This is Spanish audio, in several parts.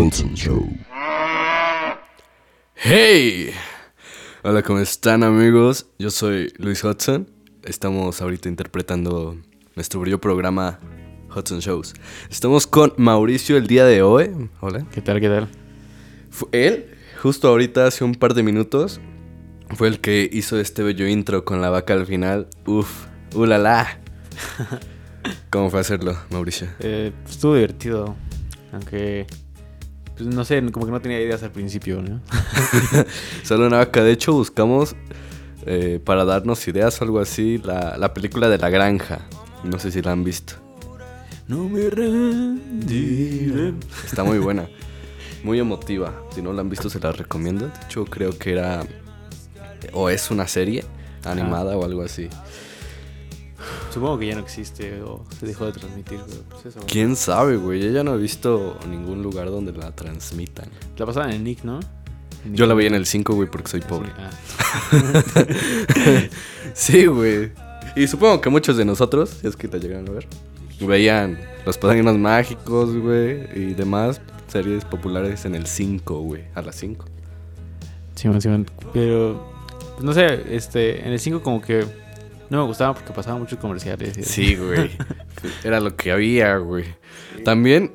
Hudson Show. ¡Hey! Hola, ¿cómo están amigos? Yo soy Luis Hudson. Estamos ahorita interpretando nuestro brillo programa Hudson Shows. Estamos con Mauricio el día de hoy. Hola. ¿Qué tal, qué tal? Él, justo ahorita, hace un par de minutos, fue el que hizo este bello intro con la vaca al final. Uf, ulala. ¿Cómo fue hacerlo, Mauricio? Eh, estuvo divertido. Aunque, pues no sé, como que no tenía ideas al principio, ¿no? Solo una vaca. De hecho, buscamos eh, para darnos ideas o algo así la, la película de la granja. No sé si la han visto. No me rendiré. Está muy buena. Muy emotiva. Si no la han visto, se la recomiendo. De hecho, creo que era. O es una serie animada o algo así. Supongo que ya no existe o se dejó de transmitir, pero pues eso. Quién sabe, güey. Yo ya no he visto ningún lugar donde la transmitan. La pasaban en Nick, ¿no? Yo la veía en el 5, güey, porque soy pobre. Ah, Sí, güey. Y supongo que muchos de nosotros, si es que te llegaron a ver, veían Los Padrinos Mágicos, güey, y demás series populares en el 5, güey, a las 5. Simón, Simón. Pero, pues, no sé, este, en el 5 como que no me gustaba porque pasaban muchos comerciales. Sí, güey. Era lo que había, güey. También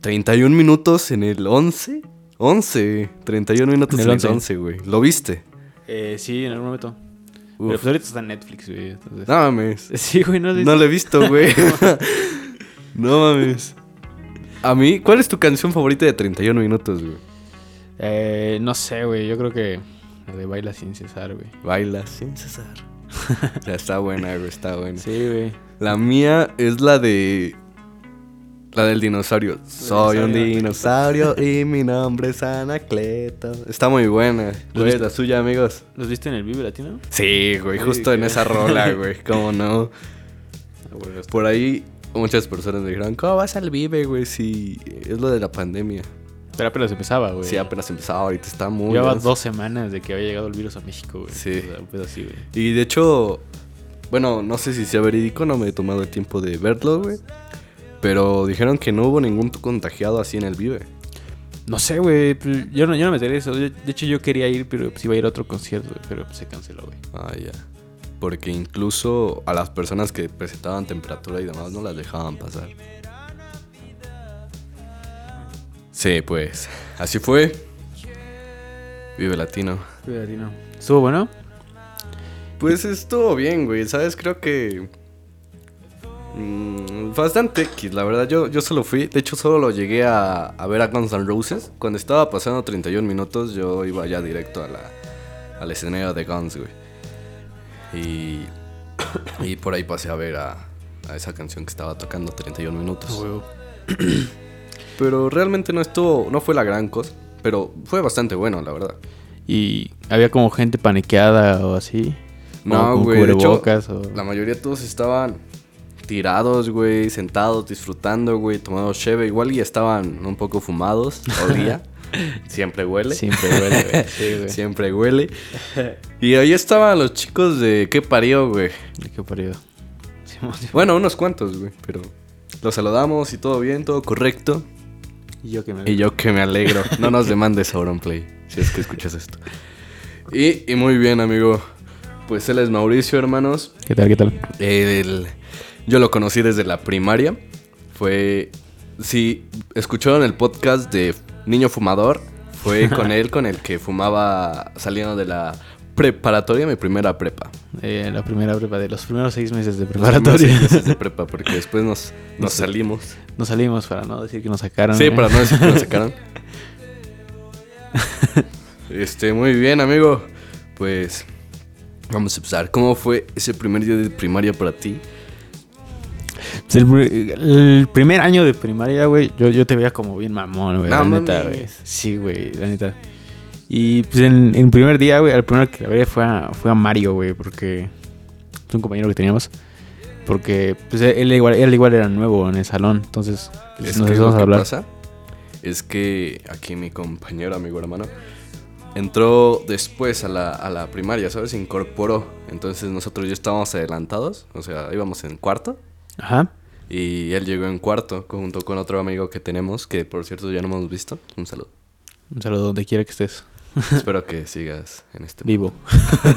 31 minutos en el 11. 11. 31 minutos En el el 11. 11, güey. ¿Lo viste? Eh, sí, en algún momento. Uf. Pero pues ahorita está en Netflix, güey. entonces- No mames. Sí, güey, no, No lo he visto, güey. no mames. A mí, ¿cuál es tu canción favorita de 31 minutos, güey? Eh, no sé, güey. Yo creo que la de Baila sin cesar, güey. Baila sin cesar. Ya está buena, güey, está buena. Sí, güey. La mía es la de. La del dinosaurio. Soy un dinosaurio. y mi nombre es Anacleto. Está muy buena. ¿Cuál es la suya, amigos? ¿Los viste en el Vive Latino? Sí, güey, Sí, justo en esa rola, güey. ¿Cómo no? Ah, Por ahí muchas personas me dijeron, ¿cómo vas al Vive, güey? Si es lo de la pandemia. Pero apenas empezaba, güey. Sí, apenas empezaba, ahorita está muy... Llevaba dos semanas de que había llegado el virus a México, güey. Sí. O sea, un pedo así, güey. Y de hecho, bueno, no sé si sea verídico, no me he tomado el tiempo de verlo, güey. Pero dijeron que no hubo ningún contagiado así en el Vive. No sé, güey. pues, Yo no, yo no me enteré de eso. Yo- De hecho, yo quería ir, pero pues iba a ir a otro concierto, güey, Pero pues, se canceló, güey. Ah, ya. Porque incluso a las personas que presentaban temperatura y demás no las dejaban pasar. Sí, pues, así fue. Vive Latino. Vive Latino. ¿Estuvo bueno? Pues estuvo bien, güey, ¿sabes? Creo que... mm, bastante X, la verdad. Yo, yo solo fui, de hecho solo lo llegué a, a ver a Guns N' Roses. Cuando estaba pasando 31 minutos yo iba ya directo a la, al escenario de Guns, güey. Y, y por ahí pasé a ver a, a esa canción que estaba tocando 31 minutos. Huevo. Pero realmente no estuvo, no fue la gran cosa. Pero fue bastante bueno, la verdad. Y había como gente paniqueada o así. No, güey. de hecho, cubrebocas o... La mayoría todos estaban tirados, güey, sentados, disfrutando, güey, tomando cheve. Igual y estaban un poco fumados olía. Siempre huele. Siempre huele, güey. Sí, güey. Siempre huele. Y ahí estaban los chicos de qué parió, güey. ¿De qué Simón. Bueno, unos cuantos, güey, pero los saludamos y todo bien, todo correcto. Y yo que me... Y yo que me alegro. No nos demandes Auronplay, si es que escuchas esto. Y, y muy bien, amigo. Pues él es Mauricio, hermanos. ¿Qué tal, qué tal? El- yo lo conocí desde la primaria. Fue. Si escucharon el podcast de Niño Fumador, fue con él con el que fumaba saliendo de la preparatoria, mi primera prepa. Eh, la primera prepa, de los primeros seis meses de Los preparatoria. seis meses de prepa, porque después nos, nos salimos. Nos salimos para no decir que nos sacaron. Sí, ¿eh? para no decir que nos sacaron. Este, muy bien, amigo. Pues vamos a empezar. ¿Cómo fue ese primer día de primaria para ti? Pues el, pri- el primer año de primaria, güey, yo, yo te veía como bien mamón, güey. No la neta, güey. Sí, güey, la neta. Y pues en el primer día, güey, el primero que la veía fue a, fue a Mario, güey, porque es un compañero que teníamos. Porque pues él igual, él igual era nuevo en el salón, entonces pues, Es nos que lo a que hablar. pasa es que aquí mi compañero, amigo hermano, entró después a la, a la primaria, ¿sabes? Se incorporó. Entonces nosotros ya estábamos adelantados, o sea, íbamos en cuarto. Ajá. Y él llegó en cuarto, junto con otro amigo que tenemos, que por cierto ya no hemos visto. Un saludo. Un saludo donde quiera que estés. Espero que sigas en este Vivo.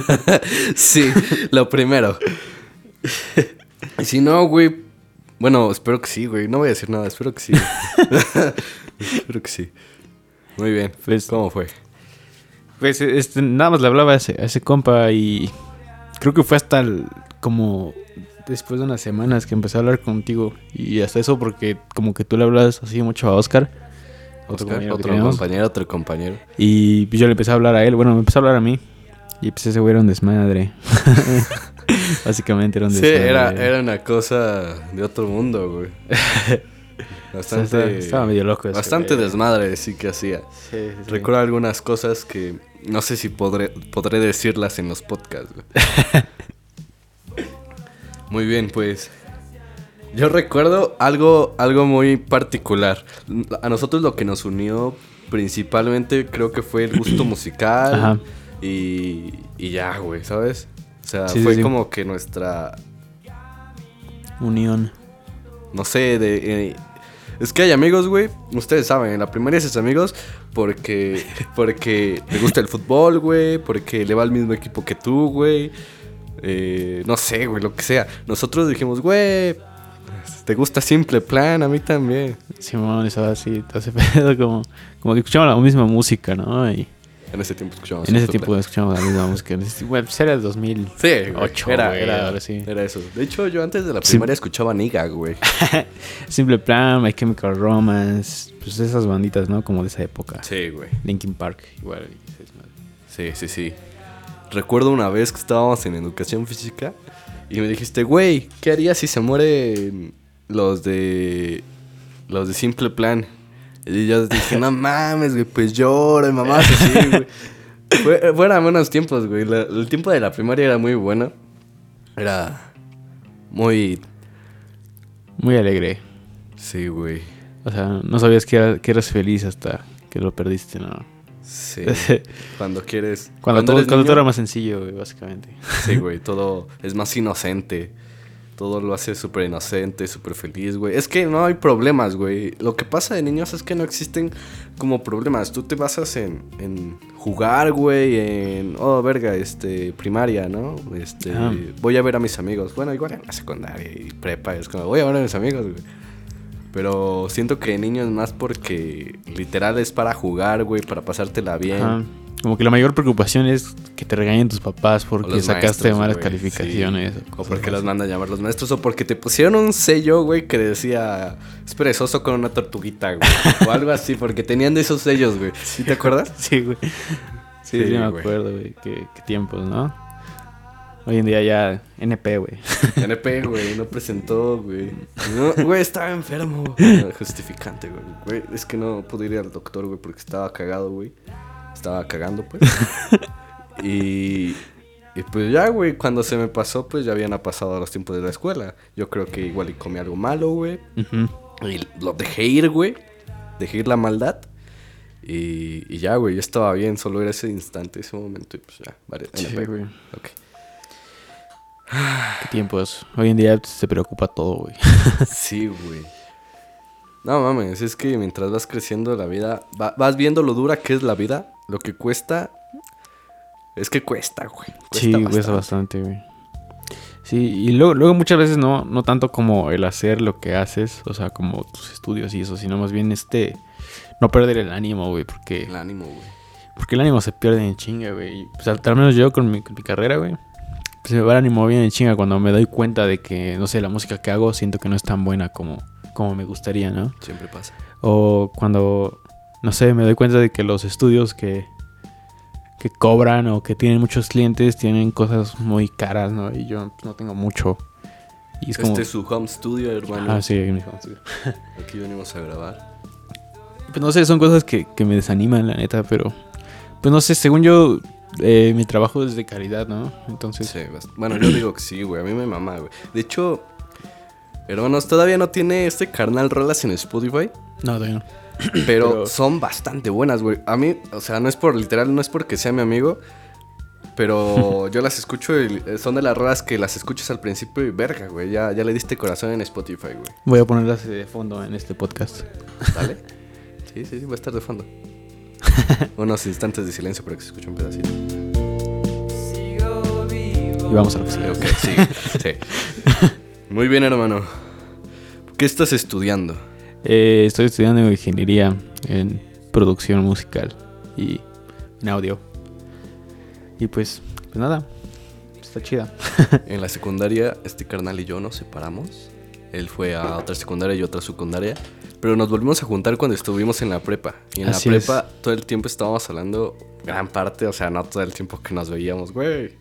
sí, lo primero. Si no, güey. Bueno, espero que sí, güey. No voy a decir nada, espero que sí. espero que sí. Muy bien. Pues- ¿Cómo fue? Pues este, nada más le hablaba a ese, a ese compa y creo que fue hasta el- como después de unas semanas que empecé a hablar contigo y hasta eso porque como que tú le hablas así mucho a Oscar, otro Oscar, compañero otro compañero, otro compañero. y pues yo le empecé a hablar a él, bueno, me empezó a hablar a mí y pues ese güey era un desmadre. Básicamente era un Sí, desmadre. era, era una cosa de otro mundo, güey. O sea, Bastante, estaba, medio loco. ese bastante güey. desmadre, sí que hacía. Sí, sí, sí. Recuerdo algunas cosas que no sé si podré, podré decirlas en los podcasts. güey. muy bien, pues. Yo recuerdo algo, algo muy particular. A nosotros lo que nos unió principalmente creo que fue el gusto musical. Ajá. Y, y ya, güey, ¿sabes? O sea, Sí, fue sí. como que nuestra Unión. no sé, de... eh, es que hay amigos, güey. Ustedes saben, en la primaria haces amigos porque, porque le gusta el fútbol, güey. Porque le va al mismo equipo que tú, güey. eh, no sé, güey, lo que sea. Nosotros dijimos, güey, te gusta Simple Plan, a mí también. Simón estaba así, todo ese pedo, como, como que escuchamos la misma música, ¿no? Y En ese tiempo escuchábamos en ese tiempo escuchamos la misma música. Pues era el 2000. Plan. Sí, güey, Ocho, era, güey, era, ahora sí. era eso. De hecho, yo antes de la primaria escuchaba Niga, güey. Simple Plan, My Chemical Romance, pues esas banditas, ¿no? Como de esa época. Sí, güey. Linkin Park, igual. Sí, sí, sí. Recuerdo una vez que estábamos en educación física y me dijiste, güey, ¿qué harías si se mueren los de. los de Simple Plan? Y yo dije, no mames, güey, pues lloro, y mamás así, güey. Fue, fueron buenos tiempos, güey. La- el tiempo de la primaria era muy bueno. Era muy. Muy alegre. Sí, güey. O sea, no sabías que, era- que eras feliz hasta que lo perdiste, ¿no? Sí. Cuando quieres. Cuando, todo, cuando todo era más sencillo, güey, básicamente. Sí, güey, todo es más inocente. Todo lo hace súper inocente, súper feliz, güey. Es que no hay problemas, güey. Lo que pasa de niños es que no existen como problemas. Tú te basas en, en jugar, güey, en... Oh, verga, este, primaria, ¿no? Este, Ajá. voy a ver a mis amigos. Bueno, igual en la secundaria y prepa es como, voy a ver a mis amigos, güey. Pero siento que de niño es más porque literal es para jugar, güey, para pasártela bien. Ajá. Como que la mayor preocupación es que te regañen tus papás porque los sacaste maestros, malas calificaciones. sí. o porque las mandan a llamar los maestros. O porque te pusieron un sello, güey, que decía es perezoso con una tortuguita, güey. o algo así, porque tenían de esos sellos, güey. ¿Sí te acuerdas? Sí, güey. Sí, Sí, sí, me acuerdo, güey. Qué, qué tiempos, ¿no? Hoy en día ya NP, güey. NP, güey, no presentó, güey. No, güey, estaba enfermo. güey. Justificante, güey. Güey, es que no pude ir al doctor, güey, porque estaba cagado, güey. Estaba cagando, pues. y, y pues ya, güey, cuando se me pasó, pues ya habían pasado los tiempos de la escuela. Yo creo que igual y comí algo malo, güey. Y lo dejé ir, güey. Dejé ir la maldad. Y, y ya, güey, yo estaba bien. Solo era ese instante, ese momento. Y pues ya, vale. Sí, NP. güey. Ok. Qué tiempos. Hoy en día se preocupa todo, güey. Sí, güey. No mames, es que mientras vas creciendo la vida, va- vas viendo lo dura que es la vida, lo que cuesta. Es que cuesta, güey. Sí, Cuesta cuesta bastante. güey. Sí, y luego, luego muchas veces no, no tanto como el hacer lo que haces, o sea, como tus estudios y eso, sino más bien este, no perder el ánimo, güey, porque, El ánimo, güey. porque el ánimo se pierde en chinga, güey. Pues al, al menos yo con mi, con mi carrera, güey, pues me va el ánimo bien en chinga cuando me doy cuenta de que, no sé, la música que hago siento que no es tan buena como, como me gustaría, ¿no? Siempre pasa. O cuando, no sé, me doy cuenta de que los estudios que, que cobran o que tienen muchos clientes tienen cosas muy caras, ¿no? Y yo no tengo mucho. Y es como... Este es su home studio, hermano. Ah, sí, mi home studio. Aquí venimos a grabar. Pues no sé, son cosas que, que me desaniman, la neta, pero... Pues no sé, según yo, eh, mi trabajo es de calidad, ¿no? Entonces... Sí, bueno, yo digo que sí, güey. A mí me mama, güey. De hecho, hermanos, todavía no tiene este carnal rolas en Spotify. No, todavía no. Pero, Pero- son bastante buenas, güey. A mí, o sea, no es por literal, no es porque sea mi amigo. Pero yo las escucho y son de las rolas que las escuchas al principio y verga, güey. Ya, ya le diste corazón en Spotify, güey. Voy a ponerlas de fondo en este podcast. ¿Dale? Sí, sí, sí, va a estar de fondo. Unos instantes de silencio para que se escuche un pedacito. Y vamos a lo que sigue. Ok, sí, sí. Muy bien, hermano. ¿Qué estás estudiando? Eh, estoy estudiando ingeniería en producción musical y en audio. Y pues, pues nada, está chida. En la secundaria, este carnal y yo nos separamos. Él fue a otra secundaria y otra secundaria. Pero nos volvimos a juntar cuando estuvimos en la prepa. Y en Así la es. prepa todo el tiempo estábamos hablando, gran parte, o sea, no todo el tiempo que nos veíamos, güey.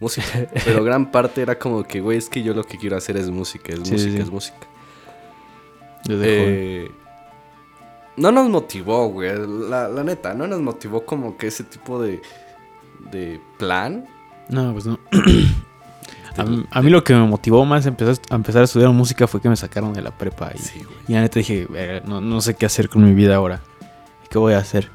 Música. Pero gran parte era como que, güey, es que yo lo que quiero hacer es música, es Sí, música, sí. es música. Desde Eh, no nos motivó, güey. La, la neta, no nos motivó como que ese tipo de, de plan. No, pues no. A mí, a mí lo que me motivó más a empezar, a empezar a estudiar música fue que me sacaron de la prepa. Y, Sí, y la neta dije, "Verga, no, no sé qué hacer con mi vida ahora. ¿Qué voy a hacer?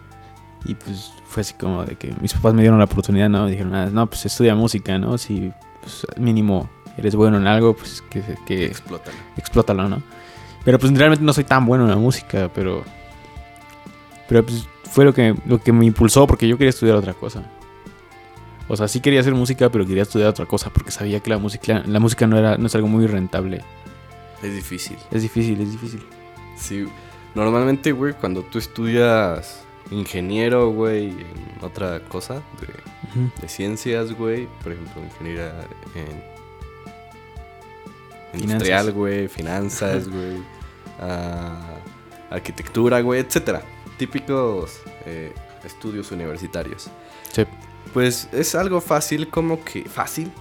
Y pues fue así como de que mis papás me dieron la oportunidad, ¿no? Dijeron, "Ah, no, pues estudia música, ¿no? Si pues, mínimo eres bueno en algo, pues que, que Explótalo. explótalo, ¿no? Pero pues realmente no soy tan bueno en la música, pero... Pero pues fue lo que, lo que me impulsó porque yo quería estudiar otra cosa. O sea, sí quería hacer música, pero quería estudiar otra cosa porque sabía que la música, la música no, era, no es algo muy rentable. Es difícil. Es difícil, es difícil. Sí. Normalmente, güey, cuando tú estudias ingeniero, güey, en otra cosa de, de ciencias, güey, por ejemplo, ingeniería en industrial, güey, finanzas, güey, ah, arquitectura, güey, etcétera. Típicos eh, estudios universitarios. Sí, Pues es algo fácil, como que fácil,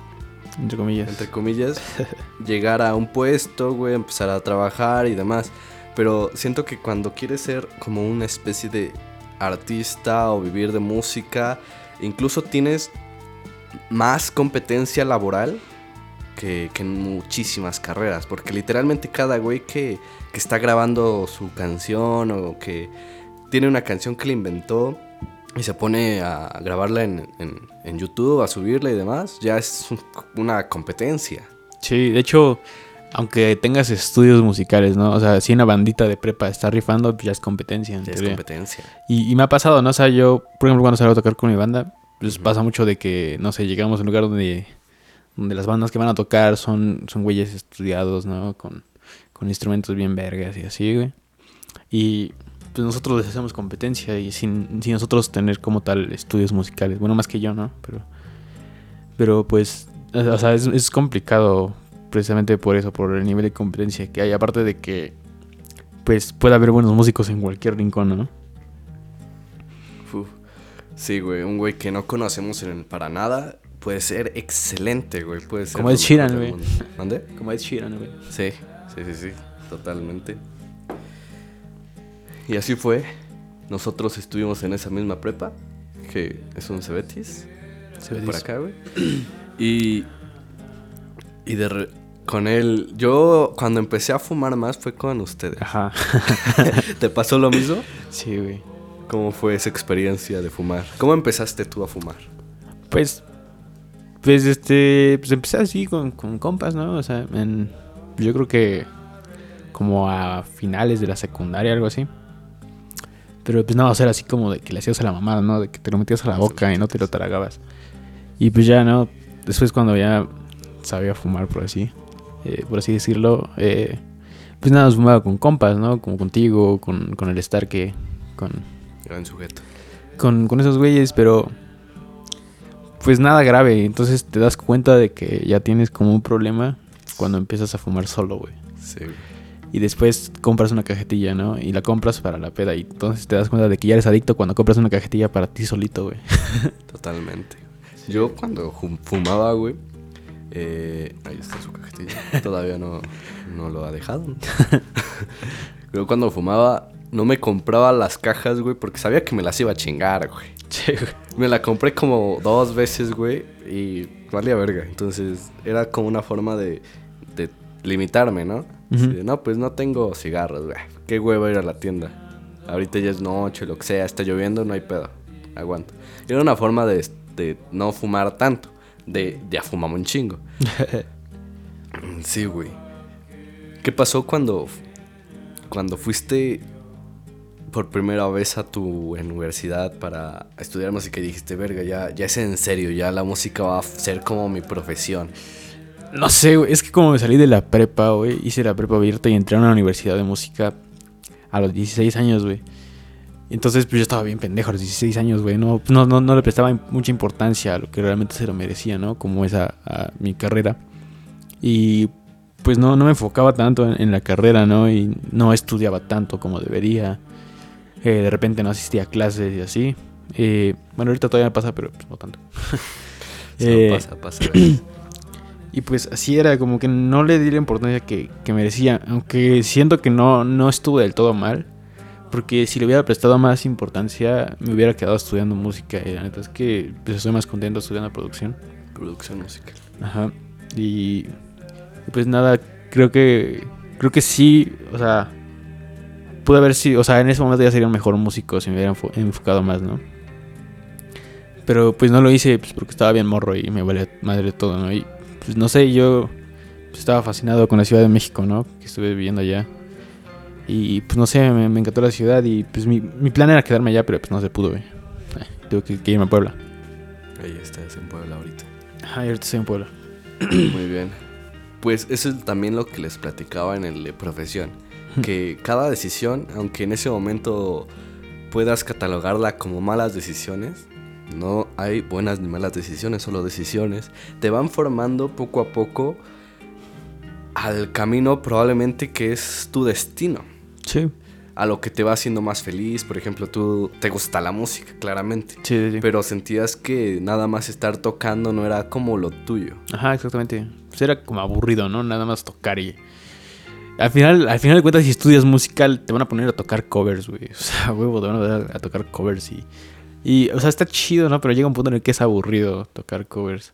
entre comillas. entre comillas, llegar a un puesto, güey, empezar a trabajar y demás. Pero siento que cuando quieres ser como una especie de artista o vivir de música, incluso tienes más competencia laboral que, que en muchísimas carreras. Porque literalmente cada güey que, que está grabando su canción o que tiene una canción que le inventó y se pone a grabarla en, en- en YouTube, a subirla y demás, ya es un- una competencia. Sí, de hecho, aunque tengas estudios musicales, ¿no? O sea, si una bandita de prepa está rifando, pues ya es competencia. en Ya es competencia. Y, y me ha pasado, ¿no? O sea, yo, por ejemplo, cuando salgo a tocar con mi banda, pues pasa mucho de que, no sé, llegamos a un lugar donde, donde las bandas que van a tocar son, son güeyes estudiados, ¿no? Con, con instrumentos bien vergas y así, güey. Y pues nosotros les hacemos competencia y sin, sin nosotros tener como tal estudios musicales. Bueno, más que yo, ¿no? Pero, pero pues, o sea, es, es complicado precisamente por eso, por el nivel de competencia que hay. Aparte de que, pues, puede haber buenos músicos en cualquier rincón, ¿no? Uf. Sí, güey, un güey que no conocemos en el para nada puede ser excelente, güey. Puede ser Como Ed Sheeran, güey. ¿Mande? Como Ed Sheeran, güey. Sí, sí, sí, sí, totalmente. Y así fue. Nosotros estuvimos en esa misma prepa, que es un Cebetis, por acá, güey. Y, y de re- con él, yo cuando empecé a fumar más fue con ustedes. Ajá. ¿Te pasó lo mismo? sí, güey. ¿Cómo fue esa experiencia de fumar? ¿Cómo empezaste tú a fumar? Pues, pues este, pues empecé así con, con compas, ¿no? O sea, en, yo creo que como a finales de la secundaria, algo así. Pero pues no, o sea, era así como de que le hacías a la mamada, ¿no? De que te lo metías a la boca y no te lo tragabas. Y pues ya, ¿no? Después cuando ya sabía fumar, por así, eh, por así decirlo, eh, pues nada, fumaba con compas, ¿no? Como contigo, con, con el Star que, con, Gran sujeto. con, con esos güeyes, pero pues nada grave. Entonces te das cuenta de que ya tienes como un problema cuando empiezas a fumar solo, güey. Sí, güey. Y después compras una cajetilla, ¿no? Y la compras para la peda. Y entonces te das cuenta de que ya eres adicto cuando compras una cajetilla para ti solito, güey. Totalmente. Yo cuando fumaba, güey. eh, ahí está su cajetilla. Todavía no, no lo ha dejado. Pero cuando fumaba, no me compraba las cajas, güey, porque sabía que me las iba a chingar, güey. Me la compré como dos veces, güey, y valía verga. Entonces era como una forma de, de limitarme, ¿no? Ujú. de, no, pues no tengo cigarros, güey. Qué huevo ir a la tienda. Ahorita ya es noche, lo que sea, está lloviendo, no hay pedo. Aguanto. Era una forma de, de no fumar tanto. De ya fumamos un chingo. sí, güey. ¿Qué pasó cuando, cuando fuiste por primera vez a tu universidad para estudiar música y dijiste, verga, ya, ya es en serio, ya la música va a ser como mi profesión? No sé, güey. Es que como me salí de la prepa, güey. Hice la prepa abierta y entré a una universidad de música a los 16 años, güey. Entonces, pues yo estaba bien pendejo a los 16 años, güey. No, no, no, no le prestaba mucha importancia a lo que realmente se lo merecía, ¿no? Como esa a mi carrera. Y pues no, no me enfocaba tanto en, la carrera, ¿no? Y no estudiaba tanto como debería. Eh, de repente no asistía a clases y así. Eh, bueno, ahorita todavía me pasa, pero pues, no tanto. eh, pasa, pasa. Y pues así era, como que no le di la importancia que, merecía. Aunque siento que no, no estuve del todo mal. Porque si le hubiera prestado más importancia, me hubiera quedado estudiando música. Y la neta es que pues, estoy más contento estudiando producción. Producción musical. Ajá. Y, pues nada, creo que. Creo que sí, o sea. Pude haber sido. O sea, en ese momento ya sería un mejor músico si me hubiera enfocado más, ¿no? Pero pues no lo hice pues, porque estaba bien morro y me vale madre todo, ¿no? Y pues no sé, yo estaba fascinado con la Ciudad de México, ¿no? Que estuve viviendo allá. Y pues no sé, me, encantó la ciudad y pues mi, plan era quedarme allá, pero pues no se pudo, güey. Tengo que, irme a Puebla. Ahí estás en Puebla ahorita. Ajá, ahorita estoy en Puebla. Muy bien. Pues eso es también lo que les platicaba en el de profesión. Que cada decisión, aunque en ese momento puedas catalogarla como malas decisiones, no hay buenas ni malas decisiones, solo decisiones. Te van formando poco a poco al camino probablemente que es tu destino. Sí. A lo que te va haciendo más feliz. Por ejemplo, tú te gusta la música, claramente. Sí, sí, Pero sentías que nada más estar tocando no era como lo tuyo. Ajá, exactamente. Pues era como aburrido, ¿no? Nada más tocar y... Al final, al final de cuentas, si estudias musical, te van a poner a tocar covers, güey. O sea, huevo, te van a, a tocar covers y y, o sea, está chido, ¿no? Pero llega un punto en el que es aburrido tocar covers.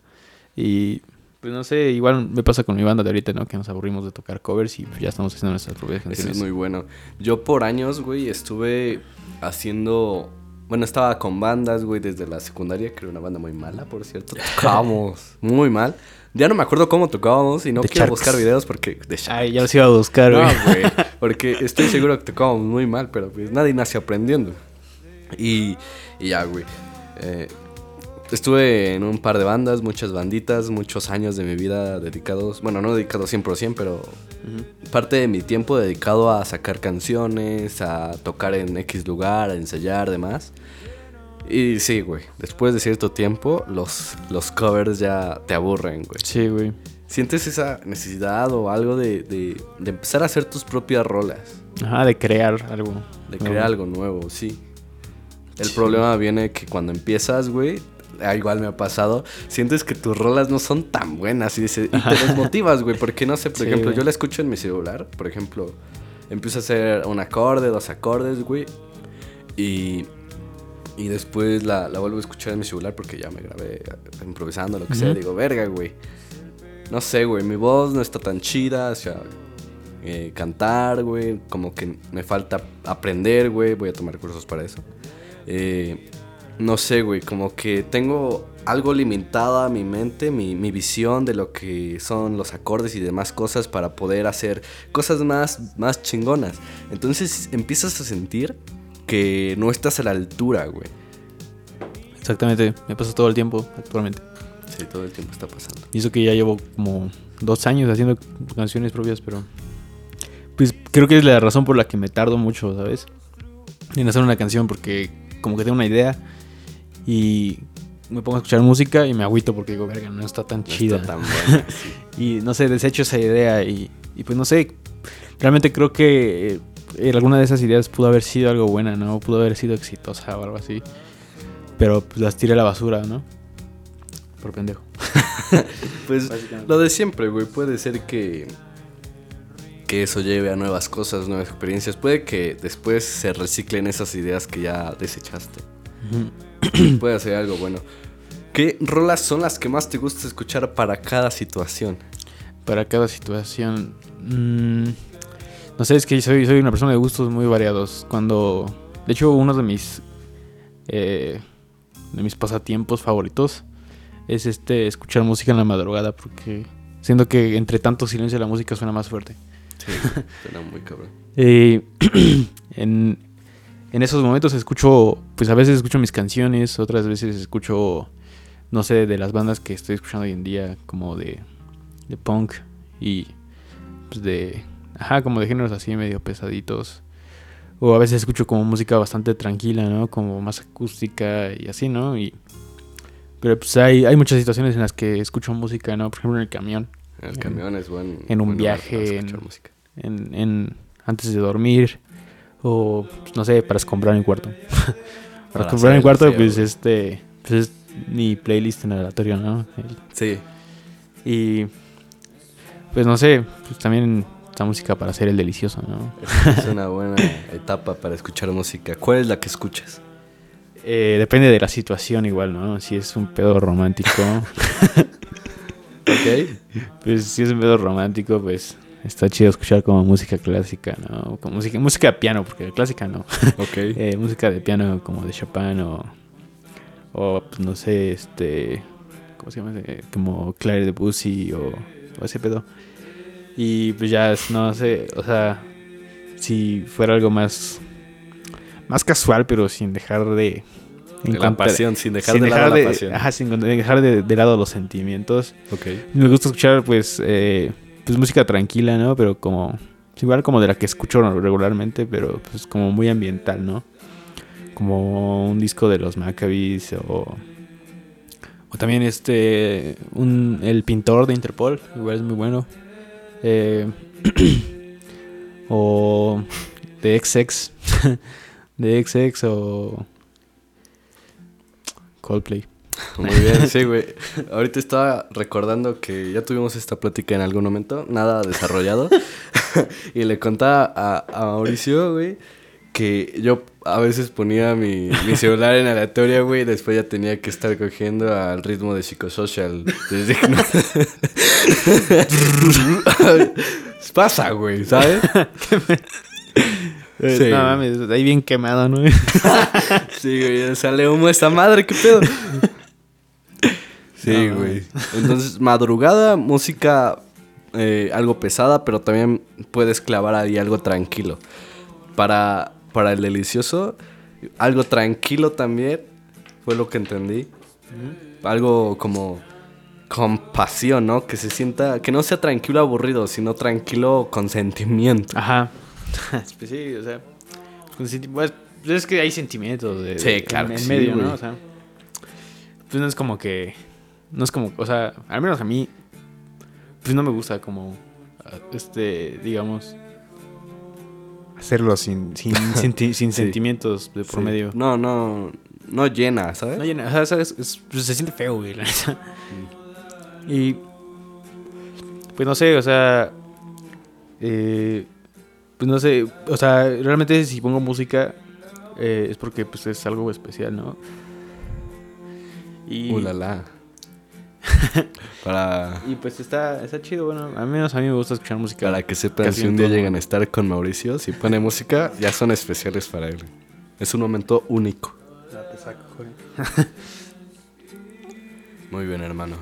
Y, pues no sé, igual me pasa con mi banda de ahorita, ¿no? Que nos aburrimos de tocar covers y ya estamos haciendo nuestras propias canciones. Eso es muy bueno. Yo por años, güey, estuve haciendo... Bueno, estaba con bandas, güey, desde la secundaria, que era una banda muy mala, por cierto. Tocábamos muy mal. Ya no me acuerdo cómo tocábamos y no quiero buscar videos porque... Ay, ya los iba a buscar, güey. No, güey. Porque estoy seguro que tocábamos muy mal, pero pues nadie nace aprendiendo. Y, ya, güey. Eh, estuve en un par de bandas, muchas banditas, muchos años de mi vida dedicados, bueno, no dedicados 100%, pero parte de mi tiempo dedicado a sacar canciones, a tocar en X lugar, a ensayar, demás. Y sí, güey, después de cierto tiempo, los, los covers ya te aburren, güey. Sí, güey. ¿Sientes esa necesidad o algo de, de, empezar a hacer tus propias rolas? Ajá, de crear algo. De crear algo nuevo, sí. El problema viene que cuando empiezas, güey, ah, igual me ha pasado, sientes que tus rolas no son tan buenas y, te desmotivas, güey, porque no sé, por ejemplo, yo la escucho en mi celular, por ejemplo, empiezo a hacer un acorde, dos acordes, güey, y, y después la, la, vuelvo a escuchar en mi celular porque ya me grabé improvisando, lo que sea, digo, verga, güey. No sé, güey, mi voz no está tan chida, o sea, eh, cantar, güey, como que me falta aprender, güey, voy a tomar cursos para eso. Eh, no sé, güey, como que tengo algo limitada mi mente, mi, visión de lo que son los acordes y demás cosas para poder hacer cosas más, más chingonas. Entonces empiezas a sentir que no estás a la altura, güey. Exactamente, me pasa todo el tiempo actualmente. Sí, todo el tiempo está pasando. Y eso que ya llevo como dos años haciendo canciones propias, pero... Pues creo que es la razón por la que me tardo mucho, ¿sabes? En hacer una canción, porque como que tengo una idea y me pongo a escuchar música y me agüito porque digo, verga, no está tan chida. tan buena, y no sé, desecho esa idea y, pues no sé, realmente creo que eh, alguna de esas ideas pudo haber sido algo buena, ¿no? Pudo haber sido exitosa o algo así. Pero pues las tiré a la basura, ¿no? Por pendejo. pues lo de siempre, güey. Puede ser que que eso lleve a nuevas cosas, nuevas experiencias. Puede que después se reciclen esas ideas que ya desechaste. Puede ser algo bueno. ¿Qué rolas son las que más te gusta escuchar para cada situación? Para cada situación. Mm, no sé, es que soy, soy una persona de gustos muy variados. Cuando. De hecho, uno de mis. Eh, de mis pasatiempos favoritos es este escuchar música en la madrugada porque siento que entre tanto silencio la música suena más fuerte. Sí, suena muy cabrón. Eh, en, en esos momentos escucho, pues a veces escucho mis canciones, otras veces escucho, no sé, de las bandas que estoy escuchando hoy en día, como de, de punk y pues de, ajá, como de géneros así medio pesaditos. O a veces escucho como música bastante tranquila, ¿no? Como más acústica y así, ¿no? Y, pero pues hay, hay muchas situaciones en las que escucho música, ¿no? Por ejemplo, en el camión. El camión es buen. en un buen viaje, en- música. En, en- antes de dormir o pues, no sé para comprar mi cuarto. Para Para comprar hacer mi cuarto pues este pues es mi playlist en aleatorio no Sí, y pues no sé pues también esta música para hacer el delicioso no es una buena etapa para escuchar música. ¿Cuál es la que escuchas? Eh, depende de la situación igual no si es un pedo romántico. Ok. pues si es un pedo romántico pues está chido escuchar como música clásica no como música música de piano porque clásica no Ok. Eh, música de piano como de Chopin o, o pues, no sé, este, ¿cómo se llama? Eh, como Claire Debussy o, o ese pedo. Y pues ya, no sé, o sea, si fuera algo más, más casual, pero sin dejar de... De la pasión, sin dejar sin de lado de- la pasión. Ajá, sin dejar de, de lado los sentimientos. Ok. Me gusta escuchar, pues, eh, pues música tranquila, ¿no? Pero como, igual como de la que escucho regularmente, pero pues como muy ambiental, ¿no? Como un disco de los Maccabees o, o también este, un, el pintor de Interpol, igual es muy bueno. Eh, o de XX, de XX o Coldplay. Muy bien, sí, güey. Ahorita estaba recordando que ya tuvimos esta plática en algún momento, nada desarrollado. y le contaba a, a Mauricio, güey, que yo a veces ponía mi, mi celular en aleatoria, güey, y después ya tenía que estar cogiendo al ritmo de psicosocial. Desde Pasa, güey, ¿sabes? Sí. No mames, ahí bien quemado, ¿no? Sí, güey, sale humo esta madre, ¿qué pedo? Sí, güey. Entonces, madrugada, música eh, algo pesada, pero también puedes clavar ahí algo tranquilo. Para, para el delicioso, algo tranquilo también, fue lo que entendí. Algo como con pasión, ¿no? Que se sienta, que no sea tranquilo aburrido, sino tranquilo con sentimiento. Ajá. Pues sí, o sea. pues, es que hay sentimientos de, Sí, de- claro en, sí, medio, güey. ¿no? O sea. Pues no es como que. No es como. O sea, al menos a mí. Pues no me gusta como. Este, digamos. Hacerlo sin, sin, senti- sin Sí. sentimientos de por Sí. medio. No, no, no llena, ¿sabes? No llena, o sea, ¿sabes? Es- pues, se siente feo, güey, la neta. Y. Pues no sé, o sea. eh, pues no sé, o sea, realmente si pongo música. eh, es porque pues es algo especial, ¿no? Y, Uh, la, la. para, y pues está, está chido, bueno, al menos a mí me gusta escuchar música. para que sepan si un día todo llegan a estar con Mauricio, si pone música, ya son especiales para él. Es un momento único. Muy bien, hermano.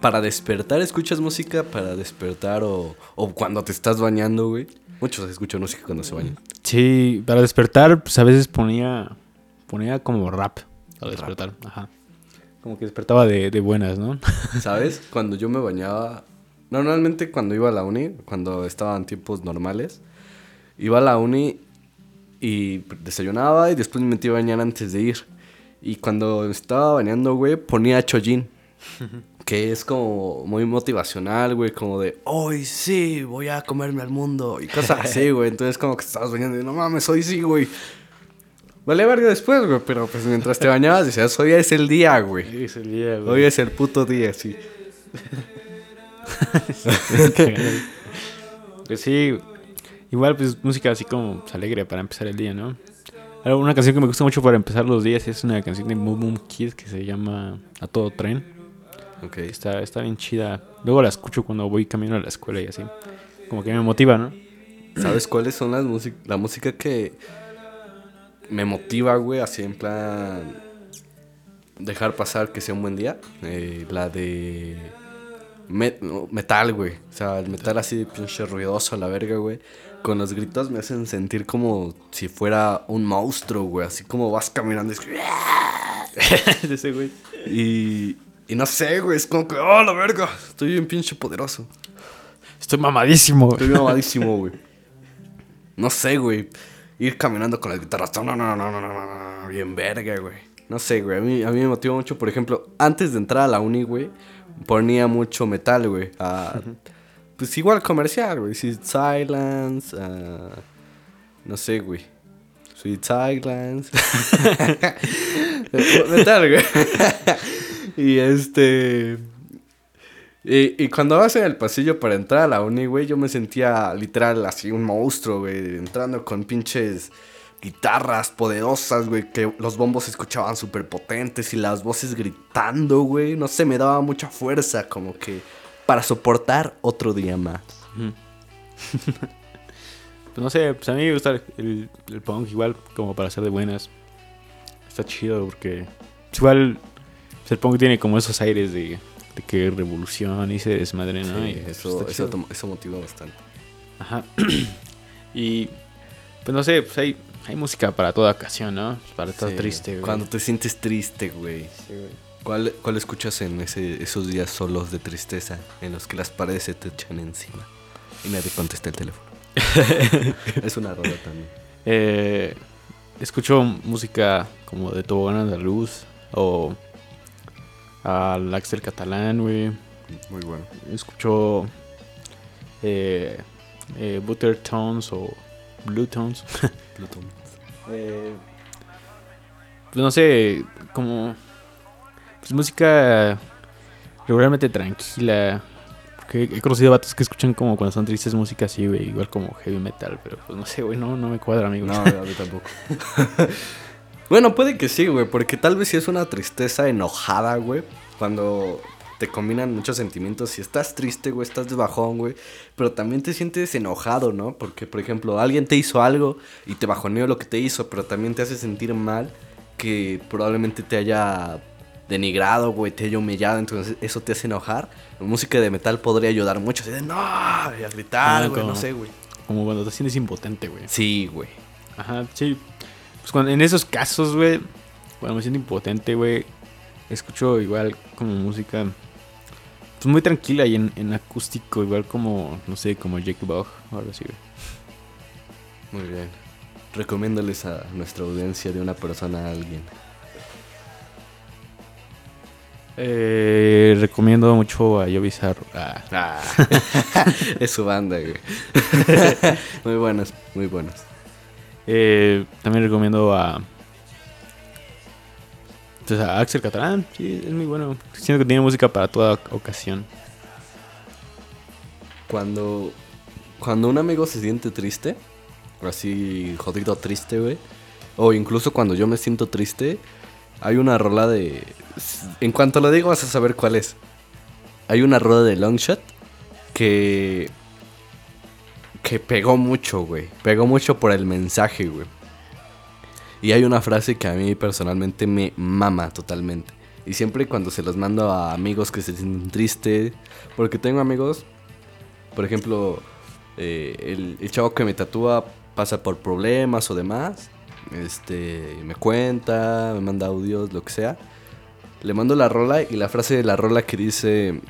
Para despertar, ¿escuchas música para despertar o, o cuando te estás bañando, güey? Muchos escuchan música cuando se bañan. Sí, para despertar, pues a veces ponía. Ponía como rap para despertar, ajá. Como que despertaba de, de buenas, ¿no? ¿Sabes? Cuando yo me bañaba, normalmente cuando iba a la uni, cuando estaban tiempos normales, iba a la uni y desayunaba y después me metía a bañar antes de ir. Y cuando estaba bañando, güey, ponía Chojin. Que es como muy motivacional, güey, como de, hoy sí, voy a comerme al mundo. Y cosas así, güey. Entonces como que estabas bañando y no mames, hoy sí, güey. Vale verga después, güey, pero pues mientras te bañabas decías, hoy es el día, güey. Es el día, Hoy es el puto día, sí. Pues sí, igual pues música así como pues, alegre para empezar el día, ¿no? Una canción que me gusta mucho para empezar los días es una canción de Boom Boom Kid que se llama A Todo Tren. Ok. Está, está bien chida. Luego la escucho cuando voy camino a la escuela y así. Como que me motiva, ¿no? ¿Sabes cuáles son las músicas? La música que me motiva, güey, así en plan. dejar pasar que sea un buen día. Eh, la de met- metal, güey. O sea, el metal así pinche ruidoso a la verga, güey. Con los gritos me hacen sentir como si fuera un monstruo, güey. Así como vas caminando y ese güey. y, y no sé, güey. Es como que, oh, la verga. Estoy bien pinche poderoso. Estoy mamadísimo. Estoy mamadísimo, güey. No sé, güey. Ir caminando con las guitarras. No, no, no, no, no, no, no, Bien verga, güey. No sé, güey. A mí, a mí me motiva mucho. Por ejemplo, antes de entrar a la uni, güey, ponía mucho metal, güey. Pues igual comercial, güey. Sweet Silence. ah, no sé, güey. Sweet Silence. metal, güey. y este. Y, cuando vas en el pasillo para entrar a la uni, güey, yo me sentía literal así un monstruo, güey, entrando con pinches guitarras poderosas, güey, que los bombos se escuchaban súper potentes y las voces gritando, güey, no sé, me daba mucha fuerza, como que para soportar otro día más. Pues no sé, pues a mí me gusta el, el punk igual como para hacer de buenas. Está chido porque igual el punk tiene como esos aires de, de que revolución y se desmadre, ¿no? Sí, Y, eso, eso, eso motiva bastante. Ajá. y pues no sé, pues hay, hay música para toda ocasión, ¿no? Para estar Sí, triste, güey. Cuando te sientes triste, güey. Sí, güey. ¿Cuál, ¿Cuál escuchas en ese, esos días solos de tristeza en los que las paredes se te echan encima y nadie contesta el teléfono? es una rola también. Eh, escucho música como de Tobogán Andaluz o al Axel Catalán, güey. Muy bueno. Escucho eh, eh, Butter Tones o Blue Tones. Plutón. Eh, pues no sé, como pues música regularmente tranquila. Porque he conocido vatos que escuchan como cuando son tristes música así, güey, igual como heavy metal, pero pues no sé, güey, no, no me cuadra, amigo. No, a mí tampoco. bueno, puede que sí, güey, porque tal vez sí es una tristeza enojada, güey. Cuando te combinan muchos sentimientos. Si estás triste, güey, estás de bajón, güey. Pero también te sientes enojado, ¿no? Porque, por ejemplo, alguien te hizo algo y te bajoneó lo que te hizo, pero también te hace sentir mal que probablemente te haya denigrado, güey, te haya humillado, entonces eso te hace enojar. La música de metal podría ayudar mucho, así de no, y a gritar, güey, no sé, güey. Como cuando te sientes impotente, güey. Sí, güey. Ajá, sí. Pues cuando, en esos casos, güey, cuando me siento impotente, güey, escucho igual como música pues muy tranquila y en, en acústico, igual como, no sé, como Jake Bug o algo así, güey. Muy bien. Recomiéndales a nuestra audiencia de una persona a alguien. Eh, recomiendo mucho a Yo Bizarro. Ah, es su banda, güey. muy buenos, muy buenos. Eh, también recomiendo a. Pues a Axel Catalán, sí, es muy bueno. Siento que tiene música para toda ocasión. Cuando, cuando un amigo se siente triste, o así jodido triste, güey, o incluso cuando yo me siento triste, hay una rola de... En cuanto lo digo vas a saber cuál es. Hay una rola de Longshot que... Que pegó mucho, güey. Pegó mucho por el mensaje, güey. Y hay una frase que a mí personalmente me mama totalmente. Y siempre cuando se los mando a amigos que se sienten tristes, porque tengo amigos por ejemplo, eh, el, el chavo que me tatúa pasa por problemas o demás. Este, me cuenta, me manda audios, lo que sea. Le mando la rola y la frase de la rola que dice: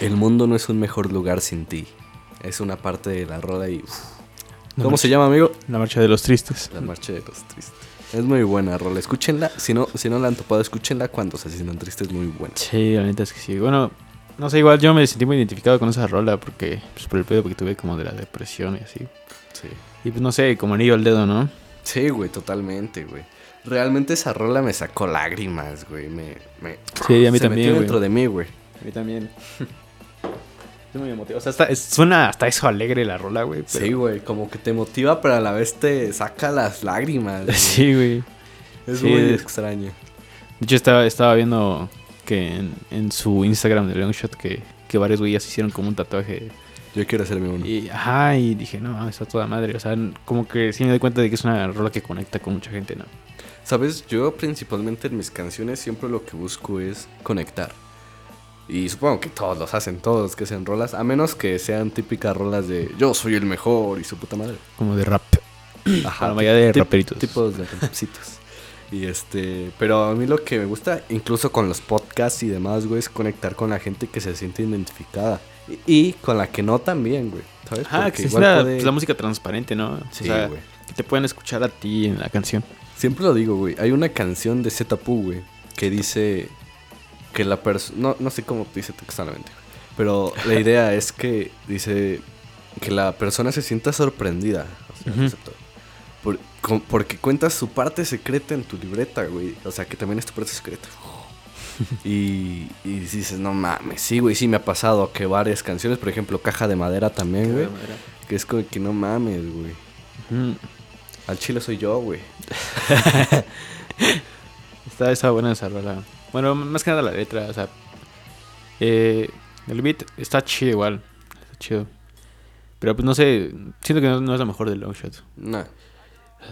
El mundo no es un mejor lugar sin ti. Es una parte de la rola y. uf. La ¿Cómo marcha- se llama, amigo? La marcha de los tristes. La marcha de los tristes. Es muy buena rola. Escúchenla. Si no, si no la han topado, escúchenla cuando se sientan tristes. Muy buena. Sí, la neta es que sí. Bueno, no sé, igual yo me sentí muy identificado con esa rola porque, pues por el pedo que tuve como de la depresión y así. Sí. Y pues no sé, como anillo al dedo, ¿no? Sí, güey, totalmente, güey. Realmente esa rola me sacó lágrimas, güey. Me, me, Sí, a mí se también, metió güey. dentro de mí, güey. A mí también. Estoy muy emotivo. O sea, está- es- suena hasta eso alegre la rola, güey. pero- Sí, güey, como que te motiva, pero a la vez te saca las lágrimas. güey. Sí, güey. Es sí. muy extraño. De hecho, estaba, estaba viendo que en, en su Instagram de Longshot que, que varios güeyes hicieron como un tatuaje Yo quiero hacerme uno. Y, ajá, y dije, no, está toda madre. O sea, como que sí me doy cuenta de que es una rola que conecta con mucha gente, ¿no? Sabes, yo principalmente en mis canciones siempre lo que busco es conectar. Y supongo que todos los hacen, todos que hacen rolas, a menos que sean típicas rolas de yo soy el mejor y su puta madre. Como de rap. Ajá, La mayoría de raperitos. Tipos de rapcitos. Y este, pero a mí lo que me gusta, incluso con los podcasts y demás, güey, es conectar con la gente que se siente identificada. Y, y con la que no también, güey. ¿Sabes? Porque que es la, puede- pues, la música transparente, ¿no? Sí, o sea, güey. que te pueden escuchar a ti en la canción. Siempre lo digo, güey. Hay una canción de Zetapu, güey, que dice que la persona. No, no sé cómo dice textualmente, pero la idea es que dice que la persona se sienta sorprendida. o sea, Ujú. excepto- por- con- porque cuentas su parte secreta en tu libreta, güey. O sea, que también es tu parte secreta. Y, y dices, no mames, sí, güey, sí me ha pasado que varias canciones, por ejemplo, Caja de Madera también, güey. Que es como que no mames, güey. Al chile soy yo, güey. Está, está buena esa rola. Bueno, más que nada la letra, o sea. eh, el beat está chido igual. Está chido. Pero pues no sé, siento que no, no es la mejor del Longshot. No.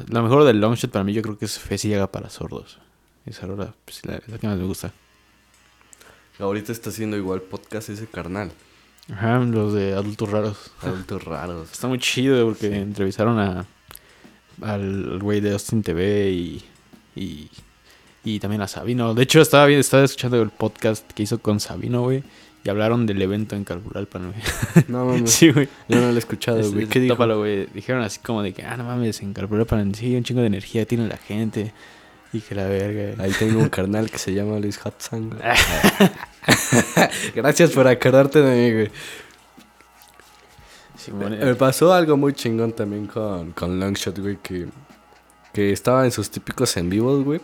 La mejor del Longshot para mí yo creo que es Fe Ciega para sordos. Esa rola pues, la, la que más me gusta. Ahorita está haciendo igual podcast ese carnal. Ajá, los de adultos raros. Adultos raros. Está muy chido porque Sí. entrevistaron a al al güey de Austin TV y, y y también a Sabino. De hecho, estaba bien, estaba escuchando el podcast que hizo con Sabino, güey, y hablaron del evento en Calpulalpan, güey. No mames. Sí, güey. Yo no lo he escuchado, Es- güey. ¿Qué dijo? tópalo, güey. Dijeron así como de que, ah, no mames, en Calpulalpan sí, un chingo de energía tiene la gente. Y que la verga. Ahí tengo un carnal que se llama Luis Hudson. Gracias por acordarte de mí, güey. Me pasó algo muy chingón también con, con Longshot, güey, que, que estaba en sus típicos en vivos, güey.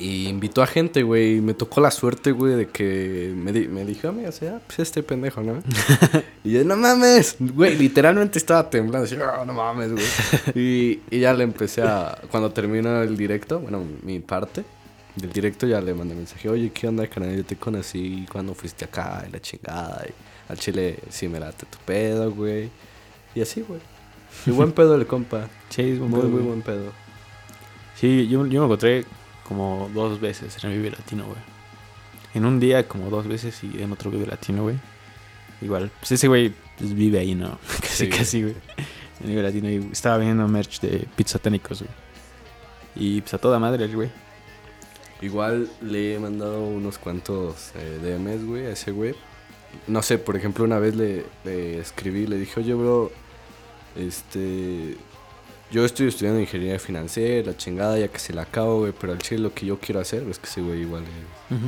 Y invitó a gente, güey. Y me tocó la suerte, güey, de que me, di- me dijo, o sea, pues este pendejo, ¿no? y yo, no mames, güey, literalmente estaba temblando. Así, "Ah, no mames, güey. y, y ya le empecé a. Cuando terminó el directo, bueno, mi parte del directo, ya le mandé mensaje, oye, ¿qué onda, canal? Yo te conocí cuando fuiste acá y la chingada. Y al chile sí me late tu pedo, güey. Y así, güey. Y buen pedo el compa. Sí, es un Muy, pedo, muy buen pedo. Sí, yo, yo me encontré como dos veces en el Vive Latino, güey. En un día como dos veces y en otro Vive Latino, güey. Igual, pues ese güey pues, vive ahí, ¿no? casi, Sí, casi, güey. En el Vive Latino y estaba viendo merch de pizza técnicos, güey. Y pues a toda madre el güey. Igual le he mandado unos cuantos eh, DMs, güey, a ese güey. No sé, por ejemplo, una vez le, le escribí, le dije, oye, bro, este... Yo estoy estudiando ingeniería financiera, la chingada, ya que se la acabo, güey, pero al chile lo que yo quiero hacer es que ese güey igual es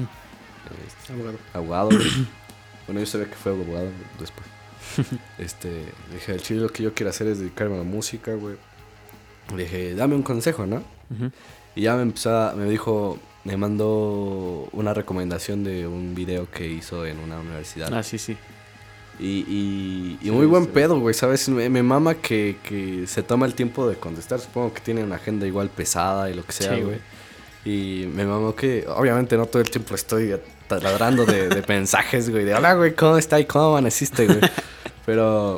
este, abogado. güey. bueno, yo sabía que fue abogado después. este, le dije, al chile lo que yo quiero hacer es dedicarme a la música, güey. Le dije, dame un consejo, ¿no? Y ya me empezó, a- me dijo, me mandó una recomendación de un video que hizo en una universidad. Ah, sí, sí. Y, y, y Sí, muy buen sí. pedo, güey, ¿sabes? Me, me mama que, que se toma el tiempo de contestar. Supongo que tiene una agenda igual pesada y lo que sea, Sí, güey. Y me mamó que, obviamente, no todo el tiempo estoy taladrando de, de mensajes, güey. De hola, güey, ¿cómo está? ¿Y cómo amaneciste, güey? Pero,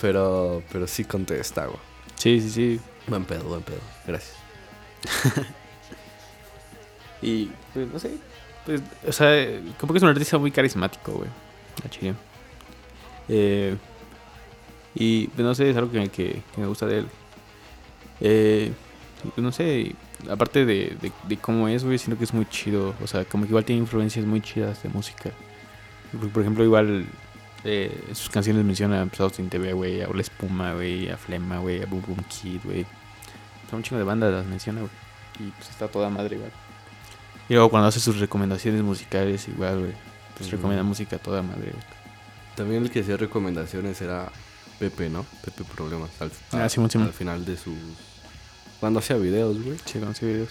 pero, pero sí contesta, güey. Sí, sí, sí. Buen pedo, buen pedo. Gracias. Y pues no sé. Pues, o sea, como que es un artista muy carismático, güey. La chile. Eh, y pues no sé, es algo que, que- que me gusta de él. Eh, pues no sé, aparte de, de, de cómo es, güey, siento que es muy chido. O sea, como que igual tiene influencias muy chidas de música. Por, por ejemplo, igual eh, sus canciones menciona pues, a Austin TV, güey, a Ola Espuma, güey, a Flema, güey, a Boom Boom Kid, güey. Sea, un chingo de bandas las menciona, güey. Y pues está toda madre, igual. Y luego cuando hace sus recomendaciones musicales, igual, güey. Pues recomienda música a toda madre, güey. También el que hacía recomendaciones era Pepe, ¿no? Pepe Problemas. Al, Ah, al- Simón, Simón. al final de sus... Cuando hacía videos, güey, Sí, con sus videos.